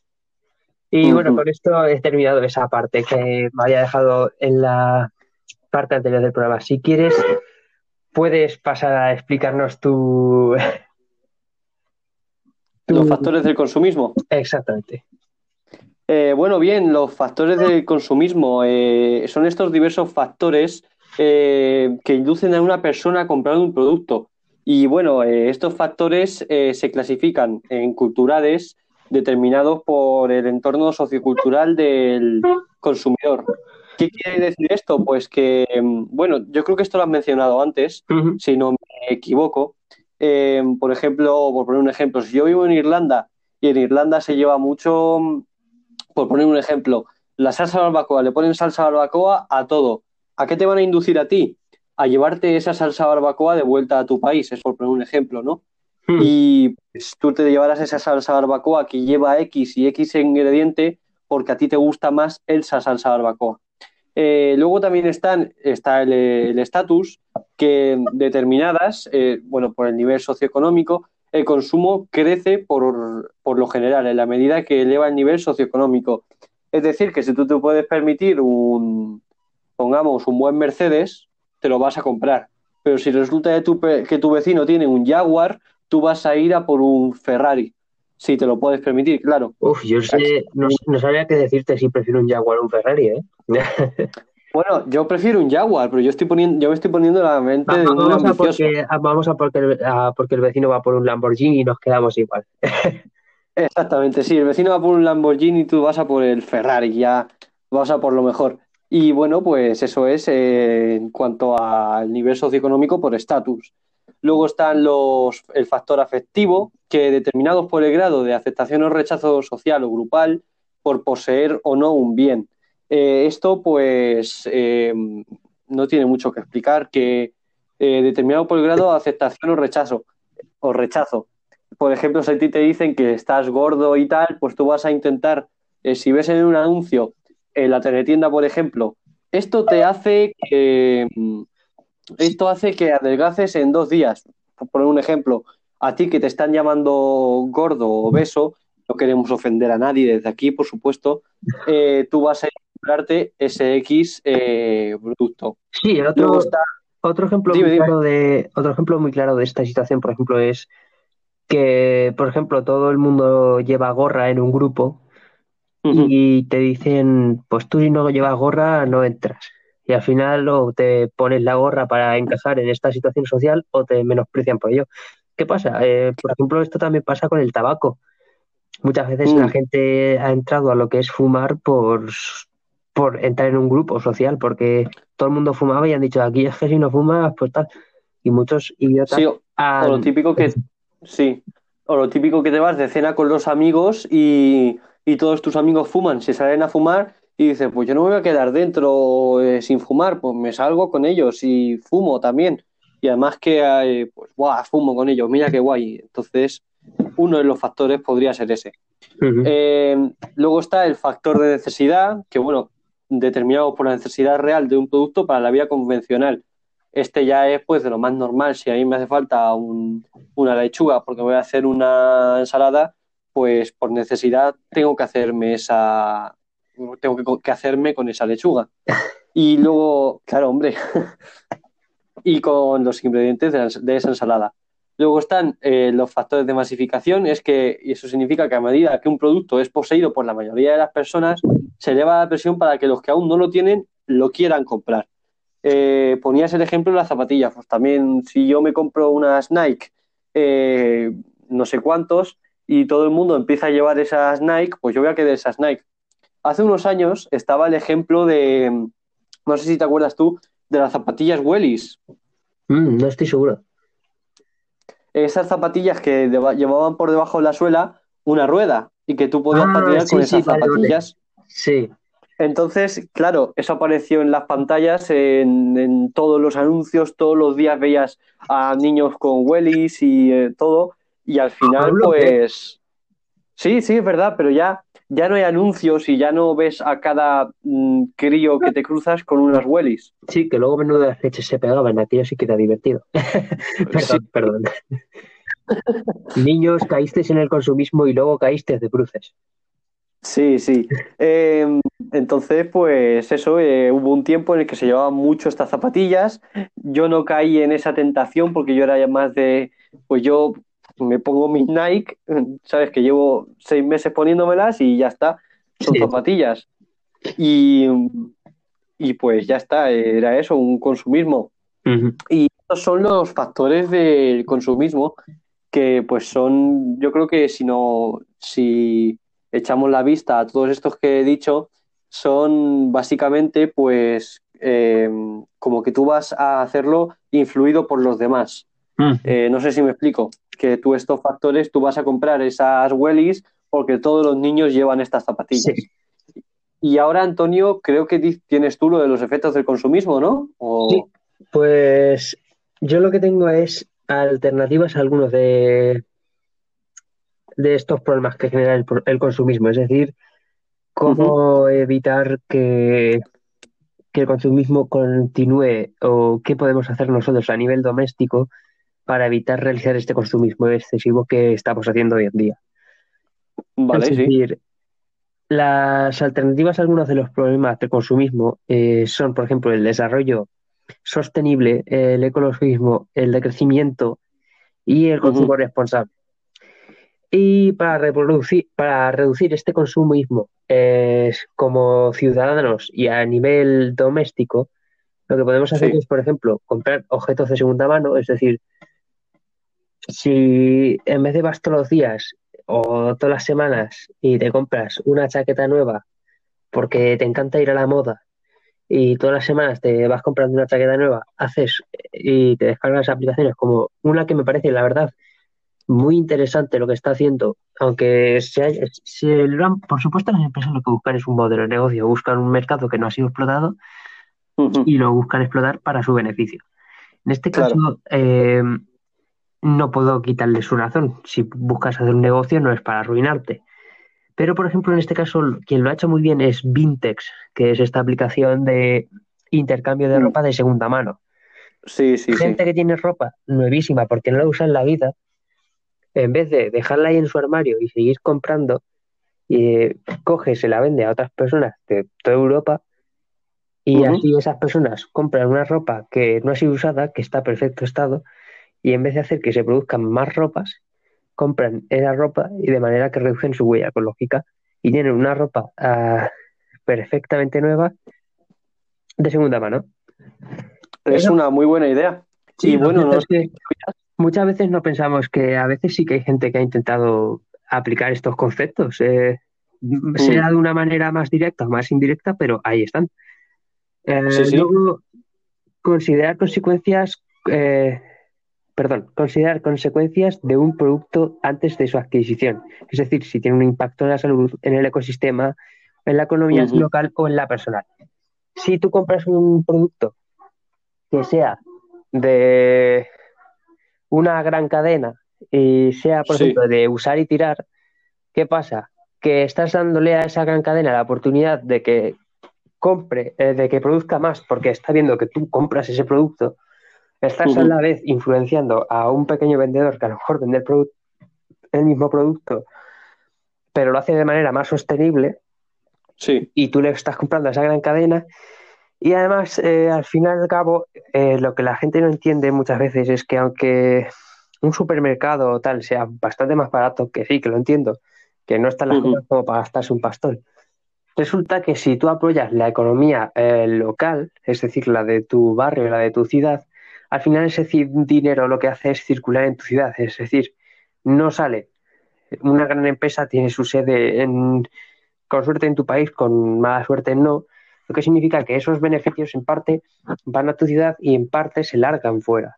Y bueno, con esto he terminado esa parte que me había dejado en la parte anterior del programa. Si quieres, puedes pasar a explicarnos tu... <laughs> Los factores del consumismo. Exactamente. Eh, bueno, bien, los factores del consumismo eh, son estos diversos factores eh, que inducen a una persona a comprar un producto. Y bueno, estos factores se clasifican en culturales determinados por el entorno sociocultural del consumidor. ¿Qué quiere decir esto? Pues que, bueno, yo creo que esto lo has mencionado antes, si no me equivoco. por ejemplo, por poner un ejemplo, si yo vivo en Irlanda y en Irlanda se lleva mucho por poner un ejemplo, la salsa barbacoa, le ponen salsa barbacoa a todo. ¿A qué te van a inducir a ti? A llevarte esa salsa barbacoa de vuelta a tu país, es por poner un ejemplo, ¿no? Hmm. Y pues, tú te llevarás esa salsa barbacoa que lleva X y X ingrediente porque a ti te gusta más esa salsa barbacoa. Eh, luego también están, está el estatus que determinadas, eh, bueno, por el nivel socioeconómico, el consumo crece por, lo general, en la medida que eleva el nivel socioeconómico. Es decir, que si tú te puedes permitir un, pongamos, un buen Mercedes, te lo vas a comprar. Pero si resulta que tu vecino tiene un Jaguar, tú vas a ir a por un Ferrari. Si te lo puedes permitir, claro. Uf, yo sé, no, no sabría qué decirte si prefiero un Jaguar o un Ferrari, ¿eh? <laughs> Bueno, yo prefiero un Jaguar, pero yo estoy poniendo, yo me estoy poniendo la mente de un vamos a porque, vamos a porque, el, porque el vecino va por un Lamborghini y nos quedamos igual. <laughs> Exactamente, sí, el vecino va por un Lamborghini y tú vas a por el Ferrari, ya vas a por lo mejor. Y bueno, pues eso es eh, en cuanto al nivel socioeconómico por estatus. Luego están los, el factor afectivo, que determinados por el grado de aceptación o rechazo social o grupal por poseer o no un bien. Eh, esto, pues, eh, no tiene mucho que explicar, que eh, determinado por el grado de aceptación o rechazo, o rechazo. Por ejemplo, si a ti te dicen que estás gordo y tal, pues tú vas a intentar, si ves en un anuncio en la teletienda, por ejemplo, esto te hace que esto hace que adelgaces en dos días. Por poner un ejemplo, a ti que te están llamando gordo o obeso, no queremos ofender a nadie desde aquí, por supuesto, <laughs> tú vas a comprarte ese X eh, producto. Sí, otro, otro, ejemplo muy Claro de, otro ejemplo muy claro de esta situación, por ejemplo, es que, por ejemplo, todo el mundo lleva gorra en un grupo y te dicen, pues tú si no llevas gorra no entras. Y al final o te pones la gorra para encajar en esta situación social o te menosprecian por ello. ¿Qué pasa? Eh, por ejemplo, esto también pasa con el tabaco. Muchas veces la mm. gente ha entrado a lo que es fumar por, por entrar en un grupo social, porque todo el mundo fumaba y han dicho, aquí es que si no fumas, pues tal. Y muchos idiotas... Sí, o, lo típico que... <laughs> Sí, o lo típico que te vas de cena con los amigos y, todos tus amigos fuman, se salen a fumar y dices, pues yo no me voy a quedar dentro eh, sin fumar, pues me salgo con ellos y fumo también. Y además que, eh, pues, guau, fumo con ellos, mira qué guay. Entonces, uno de los factores podría ser ese. Eh, luego está el factor de necesidad, que bueno, determinado por la necesidad real de un producto para la vida convencional. Este ya es pues de lo más normal. Si a mí me hace falta una lechuga porque voy a hacer una ensalada, pues por necesidad tengo que hacerme esa tengo que, hacerme con esa lechuga. Y luego, claro, hombre, <laughs> y con los ingredientes de esa ensalada. Luego están eh, los factores de masificación, es que, y eso significa que a medida que un producto es poseído por la mayoría de las personas, se eleva la presión para que los que aún no lo tienen lo quieran comprar. Eh, ponías el ejemplo de las zapatillas, pues también si yo me compro unas Nike, eh, no sé cuántos, y todo el mundo empieza a llevar esas Nike, pues yo voy a querer esas Nike. Hace unos años estaba el ejemplo de, no sé si te acuerdas tú, de las zapatillas Wellis. Mm, no estoy seguro. Esas zapatillas que llevaban por debajo de la suela una rueda y que tú podías Ah, patinar sí, con sí, esas vale, zapatillas. Sí, Entonces, claro, eso apareció en las pantallas, en, en todos los anuncios, todos los días veías a niños con wellies y eh, todo, y al final, pues, sí, sí, es verdad, pero ya, ya no hay anuncios y ya no ves a cada mm, crío que te cruzas con unas wellies. sí, que luego menudo las leches se pegaban, aquello sí que era divertido. <laughs> Sí. perdón, perdón. <laughs> Niños, caísteis en el consumismo y luego caíste de bruces. Sí, sí. Eh, entonces, pues eso, eh, hubo un tiempo en el que se llevaban mucho estas zapatillas. Yo no caí en esa tentación porque yo era ya más de, pues yo me pongo mis Nike, sabes que llevo seis meses poniéndomelas y ya está, son Sí. zapatillas. Y, y pues ya está, era eso, un consumismo. Y estos son los factores del consumismo que pues son, yo creo que si no, si echamos la vista a todos estos que he dicho, son básicamente pues eh, como que tú vas a hacerlo influido por los demás. Mm. Eh, no sé si me explico, que tú estos factores, tú vas a comprar esas wellies porque todos los niños llevan estas zapatillas. Sí. Y ahora, Antonio, creo que tienes tú lo de los efectos del consumismo, ¿no? O... Sí. Pues yo lo que tengo es alternativas a algunos de, de estos problemas que genera el consumismo, es decir, cómo evitar que, que el consumismo continúe o qué podemos hacer nosotros a nivel doméstico para evitar realizar este consumismo excesivo que estamos haciendo hoy en día. Vale, es sí. decir, las alternativas a algunos de los problemas del consumismo eh, son, por ejemplo, el desarrollo sostenible, el ecologismo, el decrecimiento y el consumo responsable. Y para reproducir, para reducir este consumismo eh, como ciudadanos y a nivel doméstico, lo que podemos hacer Sí. es, por ejemplo, comprar objetos de segunda mano, es decir, si en vez de vas todos los días o todas las semanas y te compras una chaqueta nueva porque te encanta ir a la moda y todas las semanas te vas comprando una chaqueta nueva, haces y te descargas aplicaciones como una que me parece, la verdad, muy interesante lo que está haciendo, aunque se, haya- se lo han- por supuesto las empresas lo que buscan es un modelo de negocio, buscan un mercado que no ha sido explotado y lo buscan explotar para su beneficio. En este caso, Claro. eh, no puedo quitarle su razón. Si buscas hacer un negocio no es para arruinarte. Pero, por ejemplo, en este caso, quien lo ha hecho muy bien es Vintex, que es esta aplicación de intercambio de Mm. ropa de segunda mano. Sí, sí, sí. Gente que tiene ropa nuevísima porque no la usa en la vida, en vez de dejarla ahí en su armario y seguir comprando, eh, coge, se la vende a otras personas de toda Europa y así esas personas compran una ropa que no ha sido usada, que está en perfecto estado, y en vez de hacer que se produzcan más ropas, compran esa ropa y de manera que reducen su huella ecológica y tienen una ropa ah, perfectamente nueva de segunda mano. Es Eso- una muy buena idea. Sí, y bueno, no- muchas veces no pensamos que a veces sí que hay gente que ha intentado aplicar estos conceptos, eh, sea de una manera más directa o más indirecta, pero ahí están. Eh, Sí, sí. Luego, considerar consecuencias, eh, perdón, considerar consecuencias de un producto antes de su adquisición. Es decir, si tiene un impacto en la salud, en el ecosistema, en la economía local o en la personal. Si tú compras un producto que sea de una gran cadena y sea, por Sí. ejemplo, de usar y tirar, ¿qué pasa? Que estás dándole a esa gran cadena la oportunidad de que compre, eh, de que produzca más, porque está viendo que tú compras ese producto. Estás a la vez influenciando a un pequeño vendedor que a lo mejor vende el, mismo producto, pero lo hace de manera más sostenible Sí. y tú le estás comprando a esa gran cadena. Y además, eh, al final y al cabo, eh, lo que la gente no entiende muchas veces es que aunque un supermercado o tal sea bastante más barato, que sí, que lo entiendo, que no están las Ujú. cosas como para gastarse un pastón, resulta que si tú apoyas la economía eh, local, es decir, la de tu barrio, la de tu ciudad, al final ese dinero lo que hace es circular en tu ciudad, es decir, no sale. Una gran empresa tiene su sede en, con suerte en tu país, con mala suerte no, lo que significa que esos beneficios en parte van a tu ciudad y en parte se largan fuera.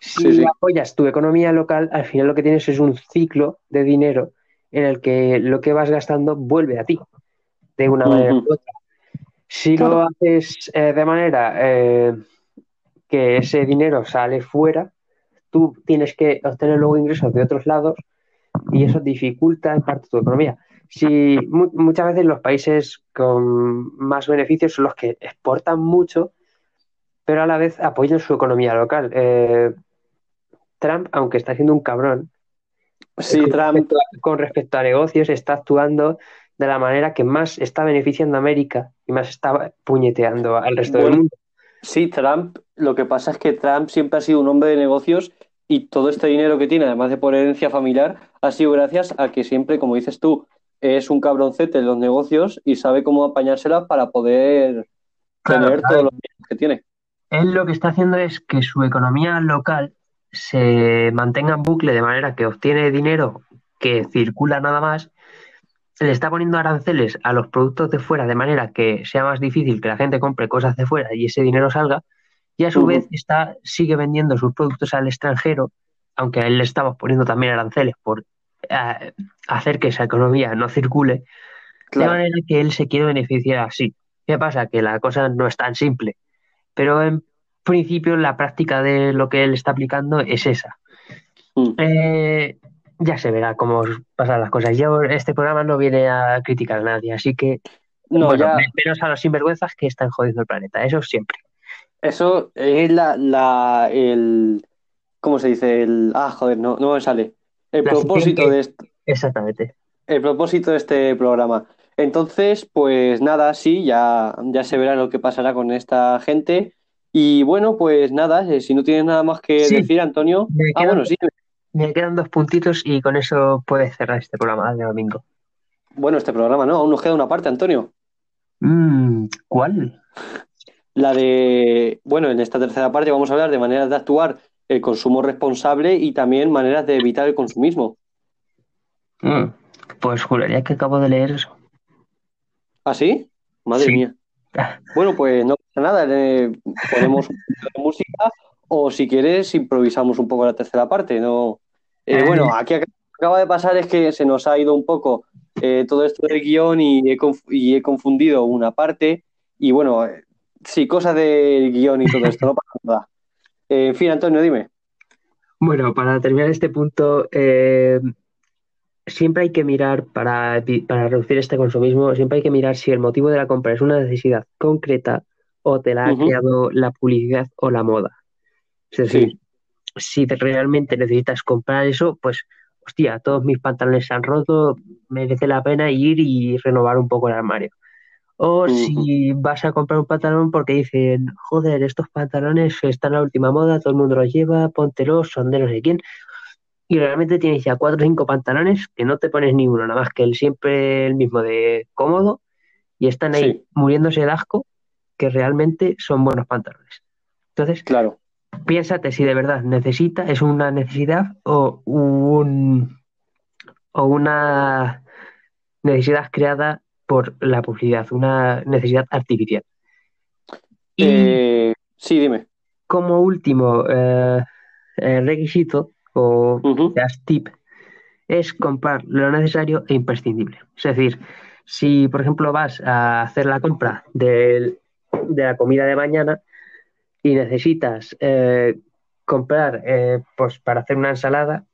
Si apoyas tu economía local, al final lo que tienes es un ciclo de dinero en el que lo que vas gastando vuelve a ti, de una manera u otra. Si lo haces eh, de manera eh, que ese dinero sale fuera, tú tienes que obtener luego ingresos de otros lados y eso dificulta en parte tu economía. Si muchas veces los países con más beneficios son los que exportan mucho, pero a la vez apoyan su economía local. Eh, Trump, aunque está siendo un cabrón, sí, con, Trump... respecto a, con respecto a negocios, está actuando de la manera que más está beneficiando a América y más está puñeteando al resto del mundo. Sí, Trump, lo que pasa es que Trump siempre ha sido un hombre de negocios y todo este dinero que tiene, además de por herencia familiar, ha sido gracias a que siempre, como dices tú, es un cabroncete en los negocios y sabe cómo apañársela para poder tener todos los bienes que tiene. Él lo que está haciendo es que su economía local se mantenga en bucle de manera que obtiene dinero que circula nada más, le está poniendo aranceles a los productos de fuera de manera que sea más difícil que la gente compre cosas de fuera y ese dinero salga, y a su vez está, sigue vendiendo sus productos al extranjero, aunque a él le estamos poniendo también aranceles por eh, hacer que esa economía no circule, de manera que él se quiere beneficiar así. ¿Qué pasa? Que la cosa no es tan simple, pero en principio la práctica de lo que él está aplicando es esa. Eh, ya se verá cómo pasan las cosas. Yo, este programa no viene a criticar a nadie, así que no, menos a los sinvergüenzas que están jodiendo el planeta, eso siempre. Eso es la, la el ¿cómo se dice? El ah, joder, no, no me sale. El propósito de esto. Exactamente. El propósito de este programa. Entonces, pues nada, sí, ya, ya se verá lo que pasará con esta gente. Y bueno, pues nada, eh, si no tienes nada más que decir, Antonio. ah, bueno, sí. Me quedan dos puntitos y con eso puedes cerrar este programa de domingo. Bueno, este programa no, aún nos queda una parte, Antonio. Mm, ¿Cuál? La de, bueno, en esta tercera parte vamos a hablar de maneras de actuar el consumo responsable y también maneras de evitar el consumismo. Mm, pues juraría que acabo de leer eso. ¿Ah, sí? Madre mía. <laughs> Bueno, pues no pasa nada, ponemos un poquito de música o si quieres improvisamos un poco la tercera parte. No, eh, bueno, aquí acaba de pasar es que se nos ha ido un poco eh, todo esto del guion y he, confundido una parte y bueno, eh, sí, cosas del guion y todo esto, no pasa nada. en fin, Antonio, dime. Bueno, para terminar este punto, siempre hay que mirar, para, para reducir este consumismo, siempre hay que mirar si el motivo de la compra es una necesidad concreta o te la ha creado la publicidad o la moda. Es decir, si realmente necesitas comprar eso, pues, hostia, todos mis pantalones se han roto, merece la pena ir y renovar un poco el armario. O si vas a comprar un pantalón porque dicen, joder, estos pantalones están a la última moda, todo el mundo los lleva, póntelos, son de no sé quién y realmente tienes ya cuatro o cinco pantalones que no te pones ni uno, nada más que el siempre el mismo de cómodo y están ahí muriéndose de asco que realmente son buenos pantalones. Entonces, claro. Piénsate si de verdad necesita, es una necesidad o un o una necesidad creada por la publicidad, una necesidad artificial. Y eh, sí, dime. Como último eh, requisito, o tip es comprar lo necesario e imprescindible. Es decir, si por ejemplo vas a hacer la compra de, la comida de mañana y necesitas eh, comprar eh, pues para hacer una ensalada,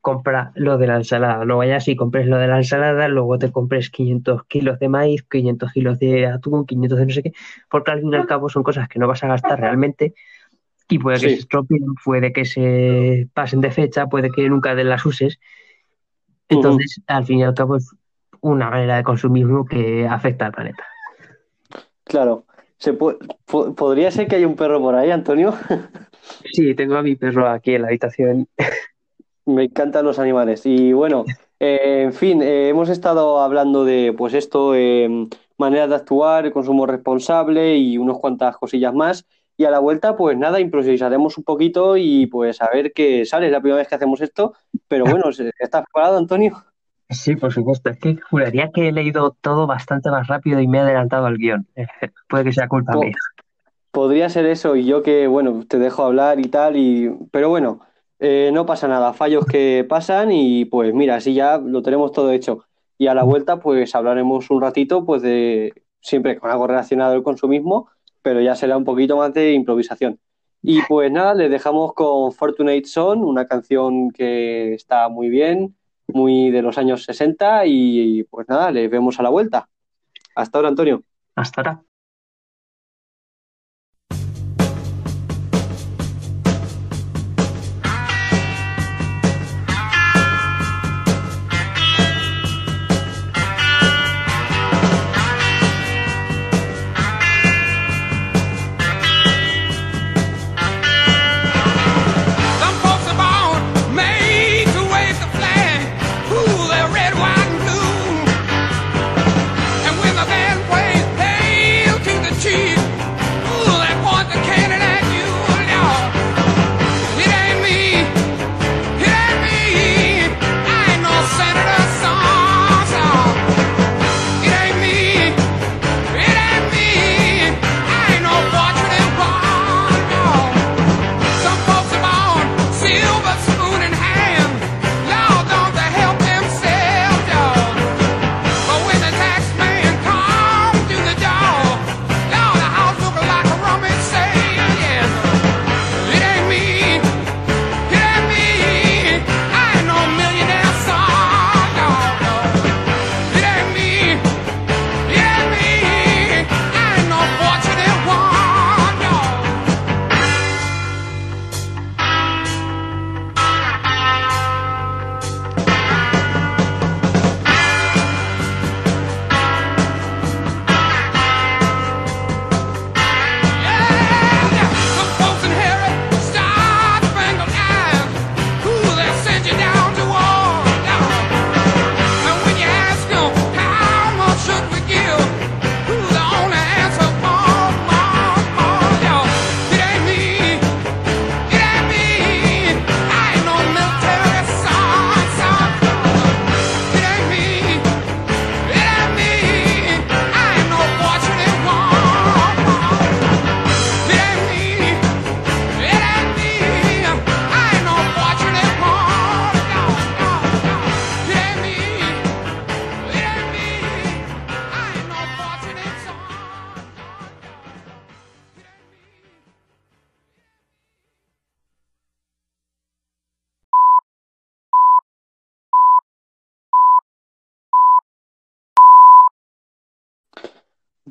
compra lo de la ensalada. No vayas y compres lo de la ensalada, luego te compres 500 kilos de maíz, 500 kilos de atún, 500 de no sé qué, porque al fin y al cabo son cosas que no vas a gastar realmente y puede que se estropeen, puede que se pasen de fecha, puede que nunca las uses. Entonces, al fin y al cabo, es una manera de consumismo que afecta al planeta. Claro. ¿Se ¿Podría ser que haya un perro por ahí, Antonio? <laughs> sí, tengo a mi perro aquí en la habitación. <laughs> Me encantan los animales. Y bueno, <laughs> eh, en fin, eh, hemos estado hablando de, pues esto, eh, maneras de actuar, consumo responsable y unas cuantas cosillas más. Y a la vuelta, pues nada, improvisaremos un poquito y pues a ver qué sale. Es la primera vez que hacemos esto. Pero bueno, ¿estás preparado, Antonio? Sí, por supuesto. Es que juraría que he leído todo bastante más rápido y me he adelantado al guion. <laughs> Puede que sea culpa Po- mía. podría ser eso y yo que, bueno, te dejo hablar y tal, y... pero bueno, eh, no pasa nada, fallos que pasan y pues mira, así ya lo tenemos todo hecho. Y a la vuelta pues hablaremos un ratito pues de, siempre con algo relacionado al consumismo, pero ya será un poquito más de improvisación. Y pues nada, les dejamos con Fortunate Son, una canción que está muy bien, muy de los años 60 y pues nada, les vemos a la vuelta. Hasta ahora, Antonio. Hasta ahora.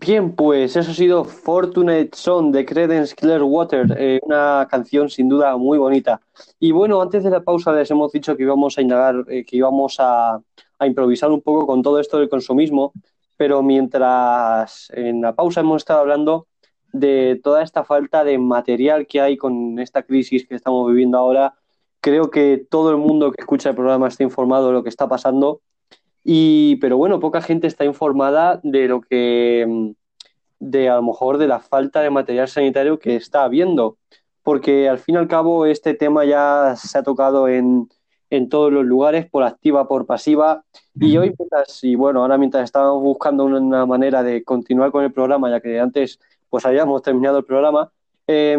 Bien, pues eso ha sido Fortunate Son de Creedence Clearwater, eh, una canción sin duda muy bonita. Y bueno, antes de la pausa les hemos dicho que íbamos a indagar, eh, que íbamos a, a improvisar un poco con todo esto del consumismo, pero mientras en la pausa hemos estado hablando de toda esta falta de material que hay con esta crisis que estamos viviendo ahora, creo que todo el mundo que escucha el programa está informado de lo que está pasando. Y, pero bueno, poca gente está informada de lo que, mm, de a lo mejor de la falta de material sanitario que está habiendo, porque al fin y al cabo este tema ya se ha tocado en, en todos los lugares, por activa, por pasiva, y hoy, mientras, y bueno, ahora mientras estábamos buscando una, manera de continuar con el programa, ya que antes pues habíamos terminado el programa, eh,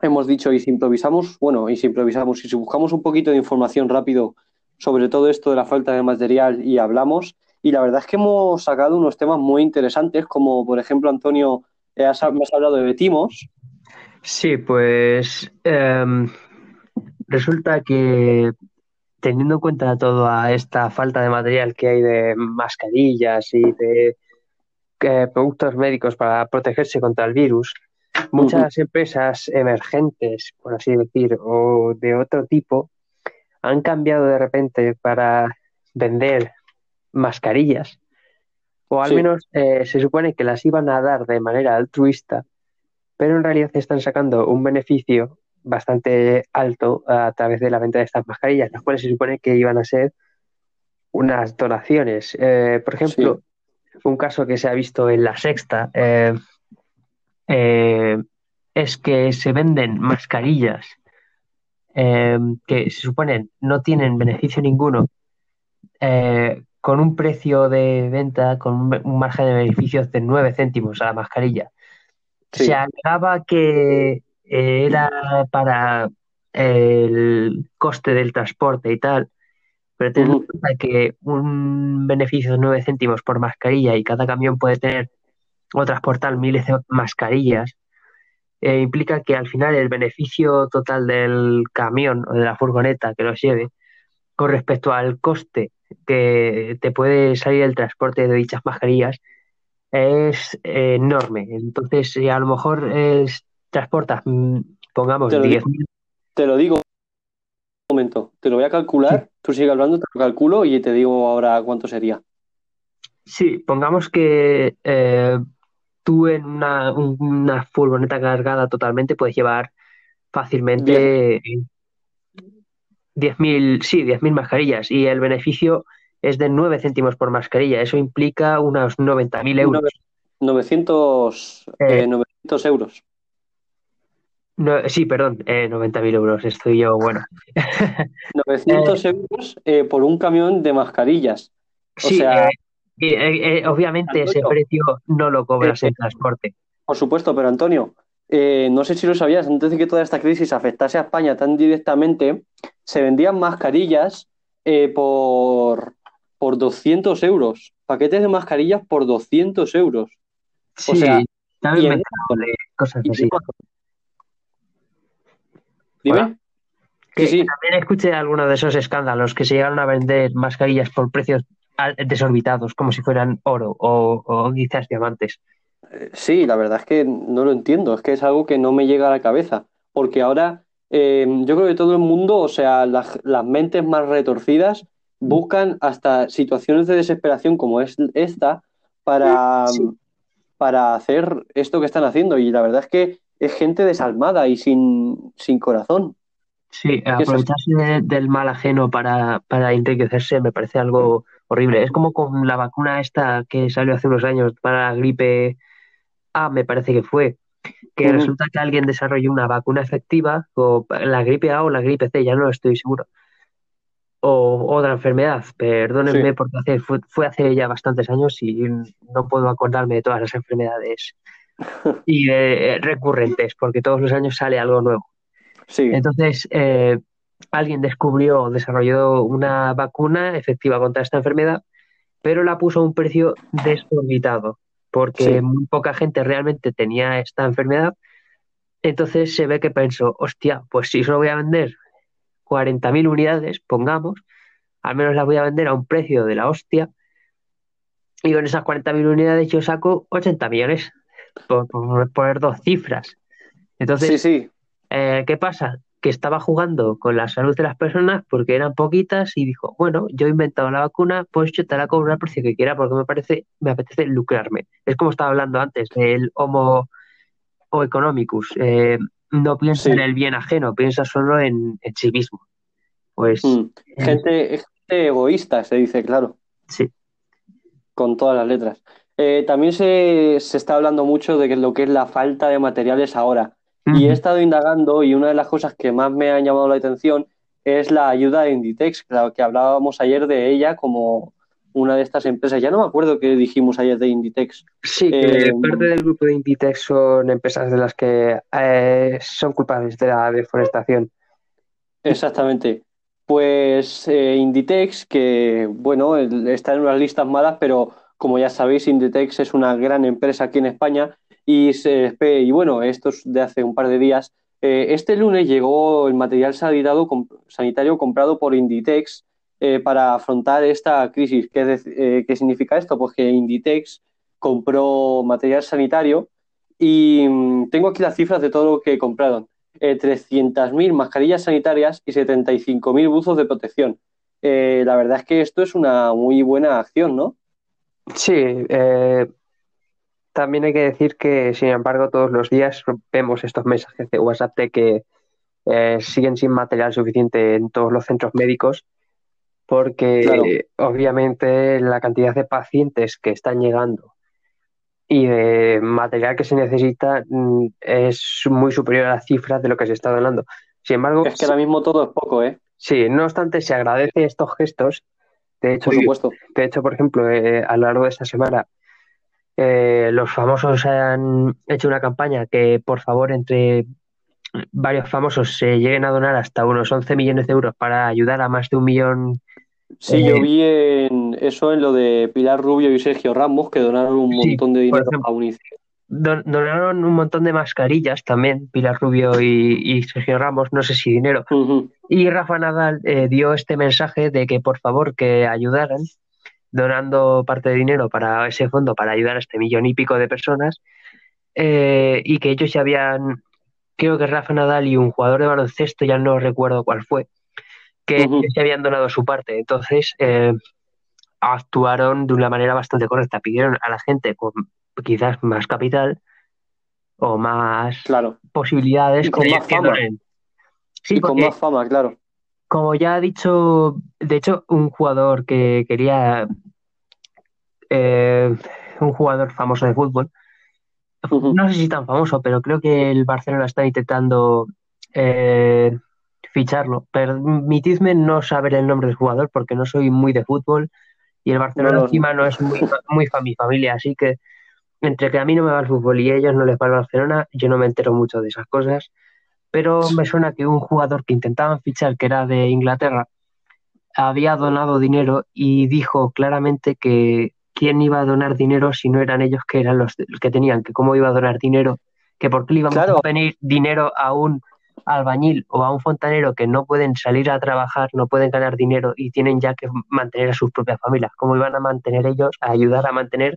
hemos dicho, y si improvisamos, bueno, y si improvisamos, y si buscamos un poquito de información rápido sobre todo esto de la falta de material y hablamos. Y la verdad es que hemos sacado unos temas muy interesantes, como por ejemplo, Antonio, eh, has, me has hablado de Betimos. Sí, pues em, resulta que teniendo en cuenta toda esta falta de material que hay de mascarillas y de eh, productos médicos para protegerse contra el virus, muchas empresas emergentes, por así decir, o de otro tipo, han cambiado de repente para vender mascarillas, o al Sí. menos eh, se supone que las iban a dar de manera altruista, pero en realidad están sacando un beneficio bastante alto a través de la venta de estas mascarillas, las cuales se supone que iban a ser unas donaciones. Eh, por ejemplo, un caso que se ha visto en la sexta eh, eh, es que se venden mascarillas que se suponen no tienen beneficio ninguno eh, con un precio de venta, con un, un margen de beneficios de 9 céntimos a la mascarilla. Sí. Se alegaba que eh, era para el coste del transporte y tal, pero ten en cuenta que un beneficio de 9 céntimos por mascarilla y cada camión puede tener o transportar miles de mascarillas, eh, implica que al final el beneficio total del camión o de la furgoneta que los lleve con respecto al coste que te puede salir el transporte de dichas mascarillas es eh, enorme. Entonces, si a lo mejor eh, transportas, mm, pongamos, Te lo digo. 10.000 Te lo digo un momento, te lo voy a calcular, tú sigue hablando, te lo calculo y te digo ahora cuánto sería. Sí, pongamos que eh, tú en una, una furgoneta cargada totalmente puedes llevar fácilmente 10.000, sí, 10.000 mascarillas y el beneficio es de 9 céntimos por mascarilla. Eso implica unos 90.000 euros. 900, Eh. eh, 900 euros. No, sí, perdón, eh, 90.000 euros. Estoy yo, bueno. <laughs> 900 euros eh, por un camión de mascarillas. O Sí, sea, eh, eh, eh, obviamente ese precio no lo cobras Eh, en transporte. Por supuesto, pero Antonio, eh, no sé si lo sabías, antes de que toda esta crisis afectase a España tan directamente, se vendían mascarillas eh, por, por 200 euros. Paquetes de mascarillas por 200 euros. Sí, sea, cosas así. Dime. Hola. Sí, Que sí. también escuché algunos de esos escándalos que se llegaron a vender mascarillas por precios desorbitados, como si fueran oro o, o quizás diamantes. Eh, Sí, la verdad es que no lo entiendo, es que es algo que no me llega a la cabeza, porque ahora eh, yo creo que todo el mundo, o sea, las, las mentes más retorcidas buscan hasta situaciones de desesperación como es esta para, Sí. para hacer esto que están haciendo y la verdad es que es gente desalmada y sin, sin corazón. Sí, aprovecharse de- del mal ajeno para, para enriquecerse me parece algo horrible. Es como con la vacuna esta que salió hace unos años para la gripe A, me parece que fue, que resulta que alguien desarrolló una vacuna efectiva, o la gripe A o la gripe C, ya no estoy seguro, o otra enfermedad, perdónenme Sí. porque hace, fue, fue hace ya bastantes años y no puedo acordarme de todas las enfermedades <laughs> y eh, recurrentes, porque todos los años sale algo nuevo. Sí, Entonces, eh, alguien descubrió o desarrolló una vacuna efectiva contra esta enfermedad, pero la puso a un precio desorbitado, porque Sí. muy poca gente realmente tenía esta enfermedad. Entonces se ve que pensó, hostia, pues si solo voy a vender 40.000 unidades, pongamos, al menos las voy a vender a un precio de la hostia, y con esas 40.000 unidades yo saco 80 millones, por, por poner dos cifras. Entonces, sí, sí. eh, ¿qué pasa? Que estaba jugando con la salud de las personas porque eran poquitas y dijo, bueno, yo he inventado la vacuna, pues yo te la cobro al precio que quiera porque me parece, me apetece lucrarme. Es como estaba hablando antes del homo o economicus. Eh, no piensa Sí. en el bien ajeno, piensa solo en, en sí mismo. Pues Mm. eh, Gente, gente egoísta, se dice, claro. sí, con todas las letras. Eh, también se, se está hablando mucho de que lo que es la falta de materiales ahora. Y he estado indagando y una de las cosas que más me han llamado la atención es la ayuda de Inditex, claro, que hablábamos ayer de ella como una de estas empresas. Ya no me acuerdo qué dijimos ayer de Inditex. Sí, que Eh, parte del grupo de Inditex son empresas de las que eh, son culpables de la deforestación. Exactamente. Pues eh, Inditex, que bueno, está en unas listas malas, pero como ya sabéis, Inditex es una gran empresa aquí en España y, se, y bueno, esto es de hace un par de días. Eh, este lunes llegó el material sanitario, com- sanitario comprado por Inditex eh, para afrontar esta crisis. ¿Qué, dec- eh, qué significa esto? Pues que Inditex compró material sanitario y mm, tengo aquí las cifras de todo lo que compraron eh, 300.000 mascarillas sanitarias y 75.000 buzos de protección. La verdad es que esto es una muy buena acción, ¿no? Sí, eh, también hay que decir que, sin embargo, todos los días vemos estos mensajes de WhatsApp de que eh, siguen sin material suficiente en todos los centros médicos, porque Claro. obviamente la cantidad de pacientes que están llegando y de material que se necesita mm, es muy superior a las cifras de lo que se está donando. Sin embargo, Es que ahora mismo todo es poco, ¿eh? Sí, no obstante, se agradece estos gestos De hecho, por supuesto. de hecho, por ejemplo, eh, a lo largo de esta semana, eh, los famosos han hecho una campaña que, por favor, entre varios famosos se lleguen a donar hasta unos 11 millones de euros para ayudar a más de un millón. Sí, Eh, yo vi en eso en lo de Pilar Rubio y Sergio Ramos, que donaron un Sí, montón de dinero ejemplo. a UNICEF. Don- donaron un montón de mascarillas también, Pilar Rubio y, y Sergio Ramos, no sé si dinero. Y Rafa Nadal eh, dio este mensaje de que por favor que ayudaran, donando parte de dinero para ese fondo para ayudar a este millón y pico de personas, eh, y que ellos ya habían, creo que Rafa Nadal y un jugador de baloncesto, ya no recuerdo cuál fue, que Ujú. se habían donado su parte. Entonces, eh, actuaron de una manera bastante correcta. Pidieron a la gente con quizás más capital o más Claro. posibilidades Y con más fama. Sí, y con más fama, claro. como ya ha dicho, de hecho, un jugador que quería, eh, un jugador famoso de fútbol, no sé si tan famoso, pero creo que el Barcelona está intentando eh, ficharlo. Permitidme no saber el nombre del jugador porque no soy muy de fútbol y el Barcelona No, encima no es muy, <laughs> muy fa- mi familia, así que entre que a mí no me va el fútbol y a ellos no les va el Barcelona, yo no me entero mucho de esas cosas. Pero me suena que un jugador que intentaban fichar, que era de Inglaterra, había donado dinero y dijo claramente que quién iba a donar dinero si no eran ellos que eran los, que tenían, que cómo iba a donar dinero, que por qué le íbamos Claro. a venir dinero a un albañil o a un fontanero que no pueden salir a trabajar, no pueden ganar dinero y tienen ya que mantener a sus propias familias. ¿Cómo iban a mantener ellos, a ayudar a mantener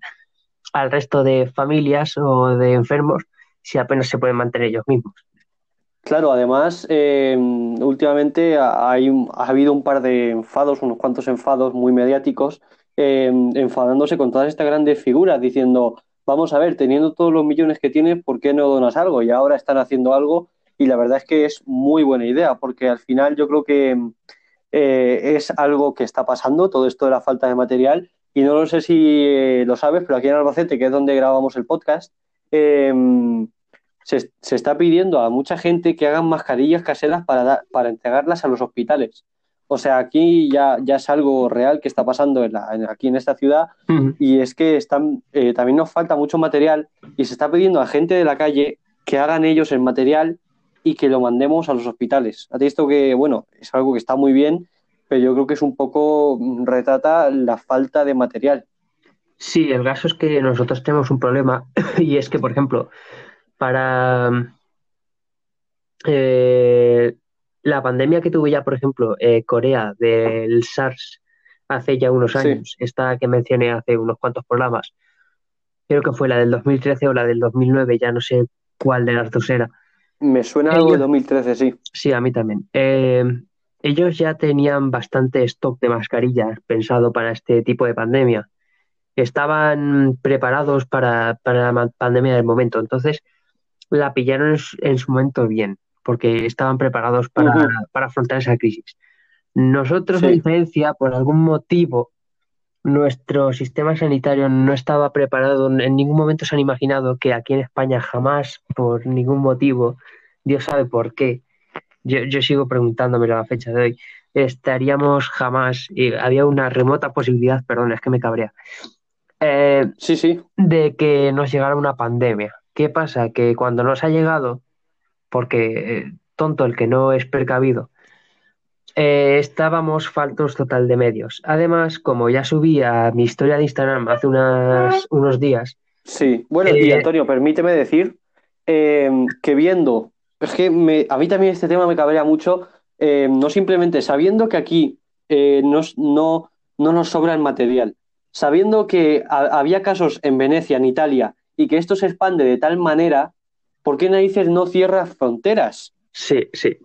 al resto de familias o de enfermos si apenas se pueden mantener ellos mismos? Claro, además, eh, últimamente ha- hay ha habido un par de enfados, unos cuantos enfados muy mediáticos, eh, enfadándose con todas estas grandes figuras, diciendo, vamos a ver, teniendo todos los millones que tienes, ¿por qué no donas algo? Y ahora están haciendo algo y la verdad es que es muy buena idea, porque al final yo creo que eh, es algo que está pasando, todo esto de la falta de material, y no lo sé si eh, lo sabes, pero aquí en Albacete, que es donde grabamos el podcast, eh, se, se está pidiendo a mucha gente que hagan mascarillas caseras para, para entregarlas a los hospitales. O sea, aquí ya, ya es algo real que está pasando en la- en- aquí en esta ciudad y es que están, eh, también nos falta mucho material y se está pidiendo a gente de la calle que hagan ellos el material y que lo mandemos a los hospitales. A ti esto que, bueno, es algo que está muy bien, pero yo creo que es un poco, mm, retrata la falta de material. Sí, el caso es que nosotros tenemos un problema <coughs> y es que, por ejemplo, para eh, la pandemia que tuvo ya, por ejemplo, eh, Corea del SARS hace ya unos Sí. años, esta que mencioné hace unos cuantos programas, creo que fue la del 2013 o la del 2009, ya no sé cuál de las dos era. Me suena algo de Ellos- 2013, sí. Sí, a mí también. Eh, ellos ya tenían bastante stock de mascarillas pensado para este tipo de pandemia. Estaban preparados para, para la pandemia del momento. Entonces, la pillaron en su, en su momento bien, porque estaban preparados para, para afrontar esa crisis. Nosotros, a Sí. diferencia, por algún motivo, nuestro sistema sanitario no estaba preparado. En ningún momento se han imaginado que aquí en España jamás, por ningún motivo, Dios sabe por qué, yo, yo sigo preguntándome a la fecha de hoy, estaríamos jamás, y había una remota posibilidad, perdón, es que me cabrea, eh, Sí, sí. de que nos llegara una pandemia. ¿Qué pasa? Que cuando nos ha llegado, porque eh, tonto el que no es precavido, eh, estábamos faltos total de medios. Además, como ya subí a mi historia de Instagram hace unas, unos días, Sí, bueno, y Eh, Antonio, permíteme decir eh, que viendo, es que me- a mí también este tema me cabrea mucho, eh, no simplemente sabiendo que aquí nos- no, no nos sobra el material, sabiendo que ha- había casos en Venecia, en Italia, y que esto se expande de tal manera, ¿por qué narices no cierra fronteras? sí, sí,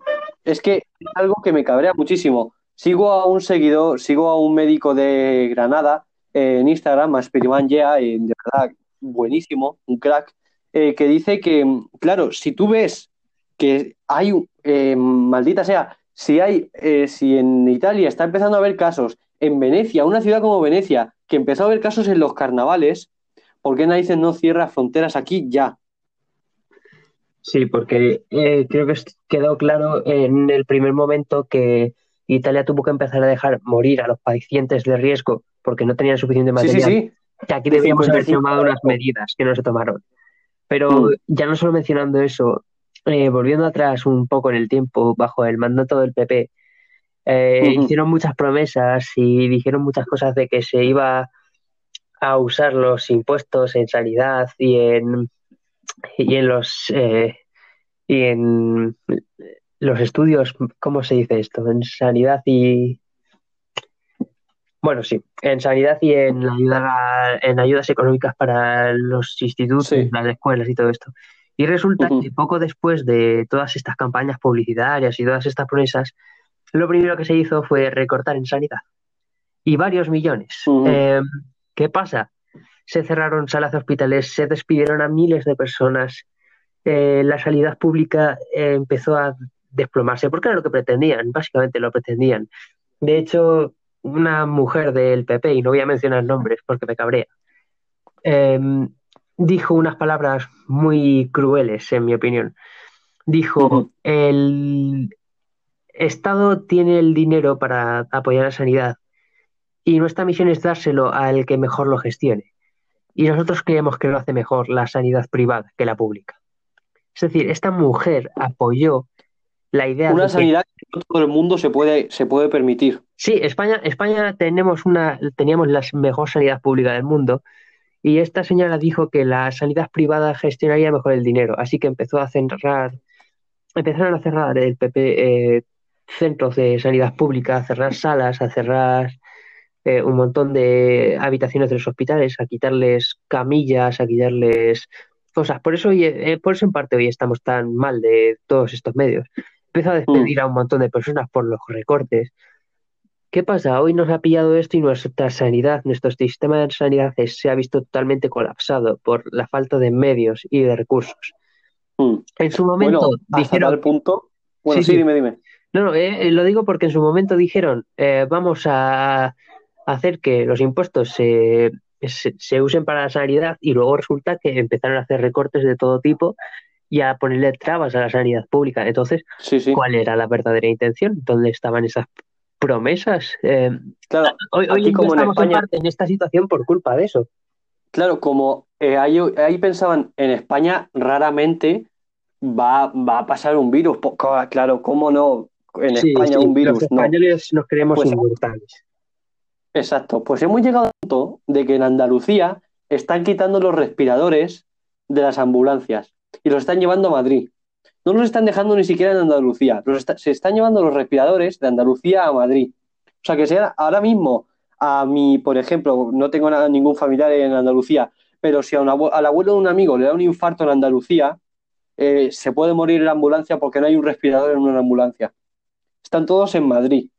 Es que es algo que me cabrea muchísimo. Sigo a un seguidor, sigo a un médico de Granada eh, en Instagram, a Spiriman Yea, eh, de verdad buenísimo, un crack, eh, que dice que, claro, si tú ves que hay, un- eh, maldita sea, si hay, si en Italia está empezando a haber casos, en Venecia, una ciudad como Venecia, que empezó a haber casos en los carnavales, ¿por qué narices no cierra fronteras aquí ya? Sí, porque eh, creo que quedó claro en el primer momento que Italia tuvo que empezar a dejar morir a los pacientes de riesgo porque no tenían suficiente Sí, sí, material. sí. Que aquí De debíamos haber 55 tomado unas medidas que no se tomaron. Pero Mm. ya no solo mencionando eso, eh, volviendo atrás un poco en el tiempo, bajo el mandato del PP, eh, hicieron muchas promesas y dijeron muchas cosas de que se iba a usar los impuestos en sanidad y en y en los eh, y en los estudios, ¿cómo se dice esto? En sanidad y bueno, sí, en sanidad y en ayuda en ayudas económicas para los institutos, Sí. las escuelas y todo esto. Y resulta que poco después de todas estas campañas publicitarias y todas estas promesas, lo primero que se hizo fue recortar en sanidad. Y varios millones. Eh, ¿qué pasa? Se cerraron salas de hospitales, se despidieron a miles de personas, eh, la sanidad pública eh, empezó a desplomarse, porque era lo que pretendían, básicamente lo pretendían. De hecho, una mujer del PP, y no voy a mencionar nombres porque me cabrea, eh, dijo unas palabras muy crueles, en mi opinión. Dijo, el Estado tiene el dinero para apoyar la sanidad y nuestra misión es dárselo al que mejor lo gestione. Y nosotros creemos que lo hace mejor la sanidad privada que la pública. Es decir, esta mujer apoyó la idea Una de que sanidad que no todo el mundo se puede, se puede permitir. Sí, España, España tenemos una, teníamos la mejor sanidad pública del mundo y esta señora dijo que la sanidad privada gestionaría mejor el dinero, así que empezó a cerrar, empezaron a cerrar el PP eh, centros de sanidad pública, a cerrar salas, a cerrar eh, un montón de habitaciones de los hospitales, a quitarles camillas, a quitarles cosas. Por eso, hoy, eh, por eso en parte hoy estamos tan mal de todos estos medios. Empezó a despedir a un montón de personas por los recortes. ¿Qué pasa? Hoy nos ha pillado esto y nuestra sanidad, nuestro sistema de sanidad se ha visto totalmente colapsado por la falta de medios y de recursos. Mm. En su momento Bueno, hasta dijeron, tal punto. Bueno, Sí, sí, sí. dime, dime. no, no, eh, lo digo porque en su momento dijeron, eh, vamos a hacer que los impuestos se, se, se usen para la sanidad y luego resulta que empezaron a hacer recortes de todo tipo y a ponerle trabas a la sanidad pública. Entonces, Sí, sí. ¿cuál era la verdadera intención? ¿Dónde estaban esas promesas? Eh, Claro, hoy hoy como en estamos en España- parte en esta situación por culpa de eso. claro, como eh, ahí, ahí pensaban, en España raramente va, va a pasar un virus. Claro, ¿cómo no? En Sí, España un virus, los no. españoles nos creemos Pues- inmortales. Exacto, pues hemos llegado al punto de que en Andalucía están quitando los respiradores de las ambulancias y los están llevando a Madrid. No los están dejando ni siquiera en Andalucía, los está- se están llevando los respiradores de Andalucía a Madrid. O sea que sea ahora mismo a mi, por ejemplo, no tengo nada- ningún familiar en Andalucía, pero si a un abue- al abuelo de un amigo le da un infarto en Andalucía, eh, se puede morir en la ambulancia porque no hay un respirador en una ambulancia. Están todos en Madrid.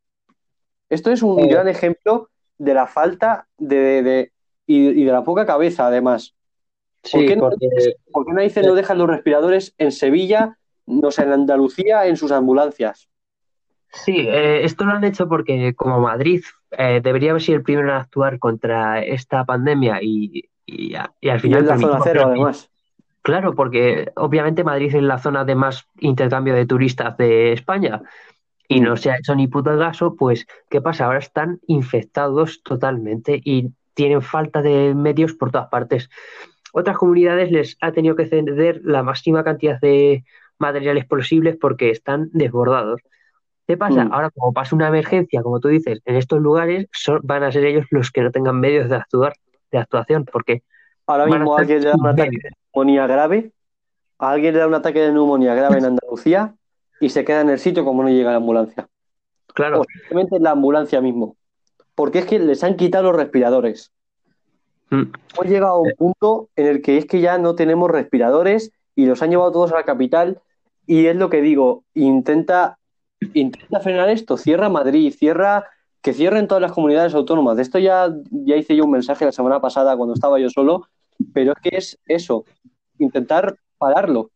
Esto es un Eh. gran ejemplo de la falta de, de- y, y de la poca cabeza, además. ¿Por Sí, qué no- porque ¿Por qué no dejan los respiradores en Sevilla, no sé, en Andalucía, en sus ambulancias? Sí, eh, esto lo han hecho porque como Madrid eh, debería haber sido el primero en actuar contra esta pandemia y, y, al Y final es la zona cero, además. Claro, porque obviamente Madrid es la zona de más intercambio de turistas de España y no se ha hecho ni puto caso, pues ¿qué pasa? Ahora están infectados totalmente y tienen falta de medios por todas partes. Otras comunidades les ha tenido que ceder la máxima cantidad de materiales posibles porque están desbordados. ¿Qué pasa? Mm. Ahora, como pasa una emergencia, como tú dices, en estos lugares son- van a ser ellos los que no tengan medios de actuar, de actuación, porque Ahora mismo alguien le da un ataque de neumonía grave, a alguien le da un ataque de neumonía grave en Andalucía y se queda en el sitio como no llega la ambulancia. Claro, O simplemente en la ambulancia mismo. Porque es que les han quitado los respiradores. mm, Hemos llegado a un punto en el que es que ya no tenemos respiradores y los han llevado todos a la capital y es lo que digo, intenta, intenta frenar esto, cierra Madrid, cierra, que cierren todas las comunidades autónomas. De esto ya, ya hice yo un mensaje la semana pasada cuando estaba yo solo, pero es que es eso, intentar pararlo.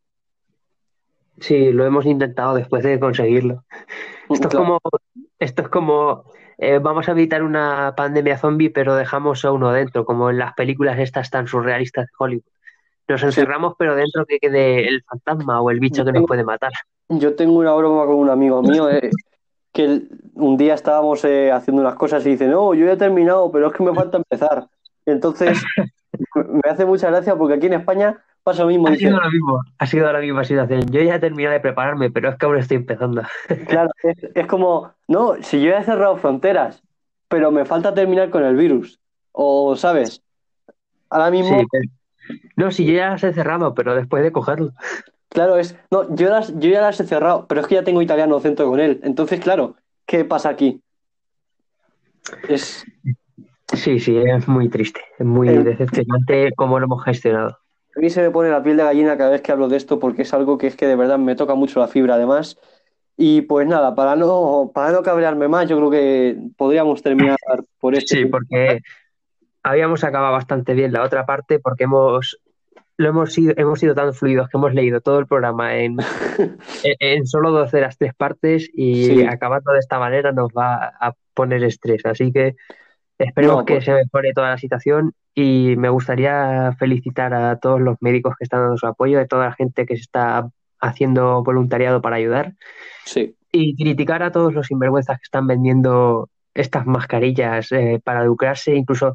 Sí, lo hemos intentado después de conseguirlo. Esto es como, esto es como eh, vamos a evitar una pandemia zombie, pero dejamos a uno dentro, como en las películas estas tan surrealistas de Hollywood. Nos encerramos, pero dentro que quede el fantasma o el bicho que nos puede matar. Yo tengo una broma con un amigo mío. eh, <laughs> que el- un día estábamos eh, haciendo unas cosas y dice, no, yo ya he terminado, pero es que me falta empezar. Entonces, <laughs> me hace mucha gracia porque aquí en España pasa lo mismo. Ha sido lo mismo, ha sido la misma situación. Yo ya he terminado de prepararme, pero es que aún estoy empezando. <laughs> Claro, es, es como, no, si yo he cerrado fronteras, pero me falta terminar con el virus. O, ¿sabes? Ahora mismo, Sí, pero- No, si yo ya las he cerrado, pero después de cogerlo. claro, es, no, yo, las, yo ya las he cerrado, pero es que ya tengo italiano centro con él. Entonces, claro, ¿qué pasa aquí? Es, Sí, sí, es muy triste, es muy Eh, decepcionante cómo lo hemos gestionado. A mí se me pone la piel de gallina cada vez que hablo de esto porque es algo que es que de verdad me toca mucho la fibra además. Y pues nada, para no, para no cabrearme más, yo creo que podríamos terminar por este. Sí, porque habíamos acabado bastante bien la otra parte porque hemos lo hemos sido, hemos sido tan fluidos que hemos leído todo el programa en, <laughs> en, en solo dos de las tres partes y Sí. acabando de esta manera nos va a poner estrés. Así que esperemos No, que pues- se mejore toda la situación y me gustaría felicitar a todos los médicos que están dando su apoyo, a toda la gente que se está haciendo voluntariado para ayudar Sí, y criticar a todos los sinvergüenzas que están vendiendo estas mascarillas eh, para lucrarse, incluso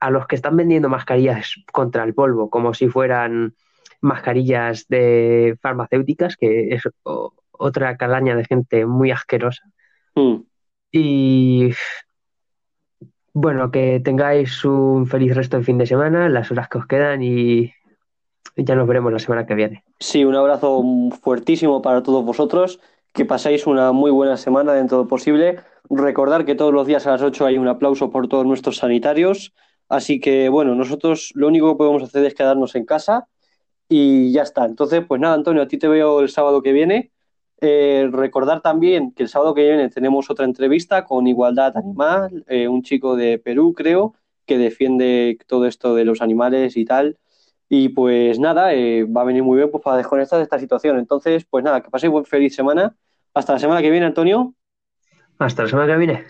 a los que están vendiendo mascarillas contra el polvo, como si fueran mascarillas de farmacéuticas, que es otra calaña de gente muy asquerosa. Mm. Y bueno, que tengáis un feliz resto de fin de semana, las horas que os quedan y ya nos veremos la semana que viene. Sí, un abrazo fuertísimo para todos vosotros. Que pasáis una muy buena semana dentro de lo posible. Recordar que todos los días a las 8 hay un aplauso por todos nuestros sanitarios. Así que, bueno, nosotros lo único que podemos hacer es quedarnos en casa y ya está. Entonces, pues nada, Antonio, a ti te veo el sábado que viene. Eh, recordar también que el sábado que viene tenemos otra entrevista con Igualdad Animal, eh, un chico de Perú, creo, que defiende todo esto de los animales y tal. Y pues nada, eh, va a venir muy bien pues, para desconectar de esta situación. Entonces, pues nada, que paséis buen feliz semana. Hasta la semana que viene, Antonio. Hasta la semana que viene.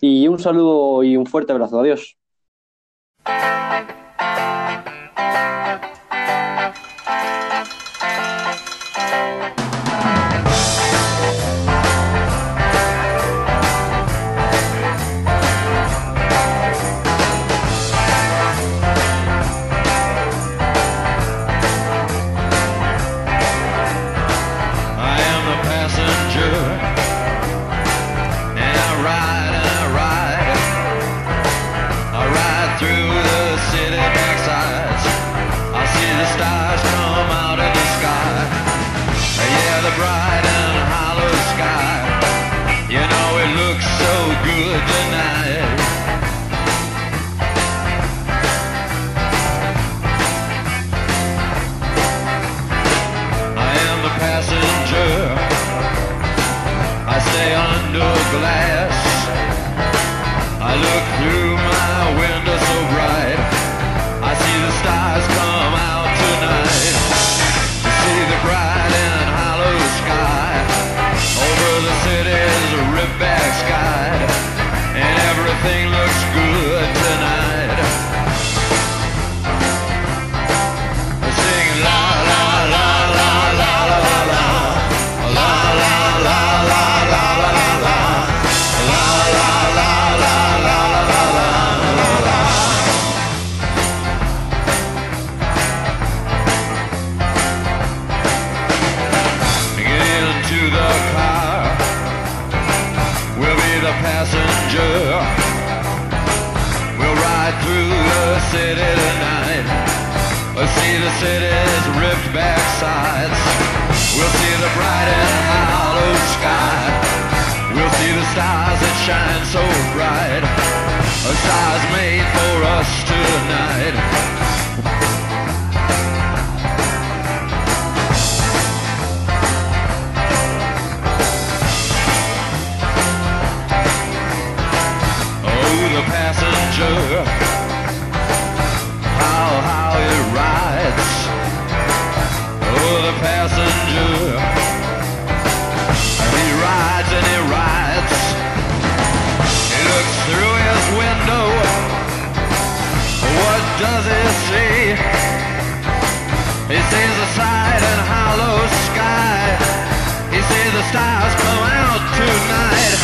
Y un saludo y un fuerte abrazo. Adiós. bright and hollow sky. He says the stars come out tonight.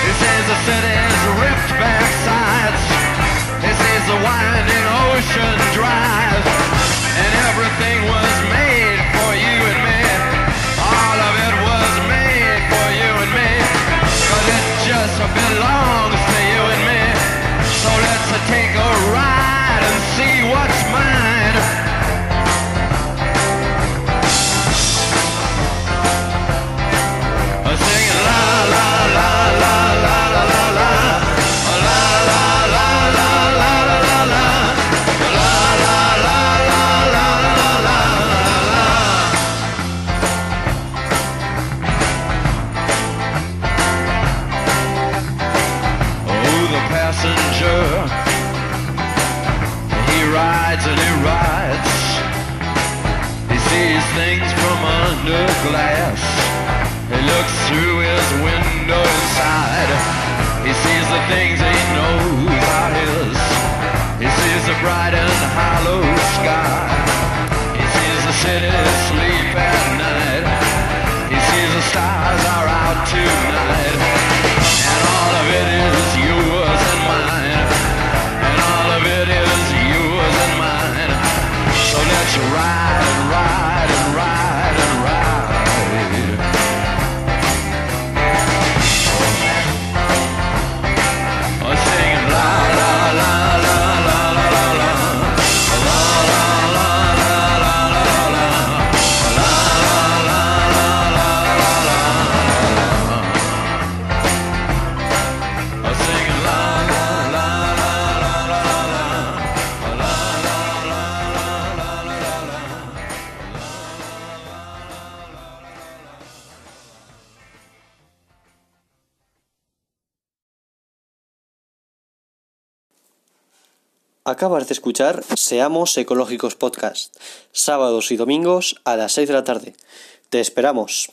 He says the city's ripped back sides. He says the winding ocean drives. And everything was made for you and me. All of it was made for you and me. But it just belongs to you and me. So let's take a ride and see what's mine. Acabas de escuchar Seamos Ecológicos Podcast, sábados y domingos a las 6 de la tarde. Te esperamos.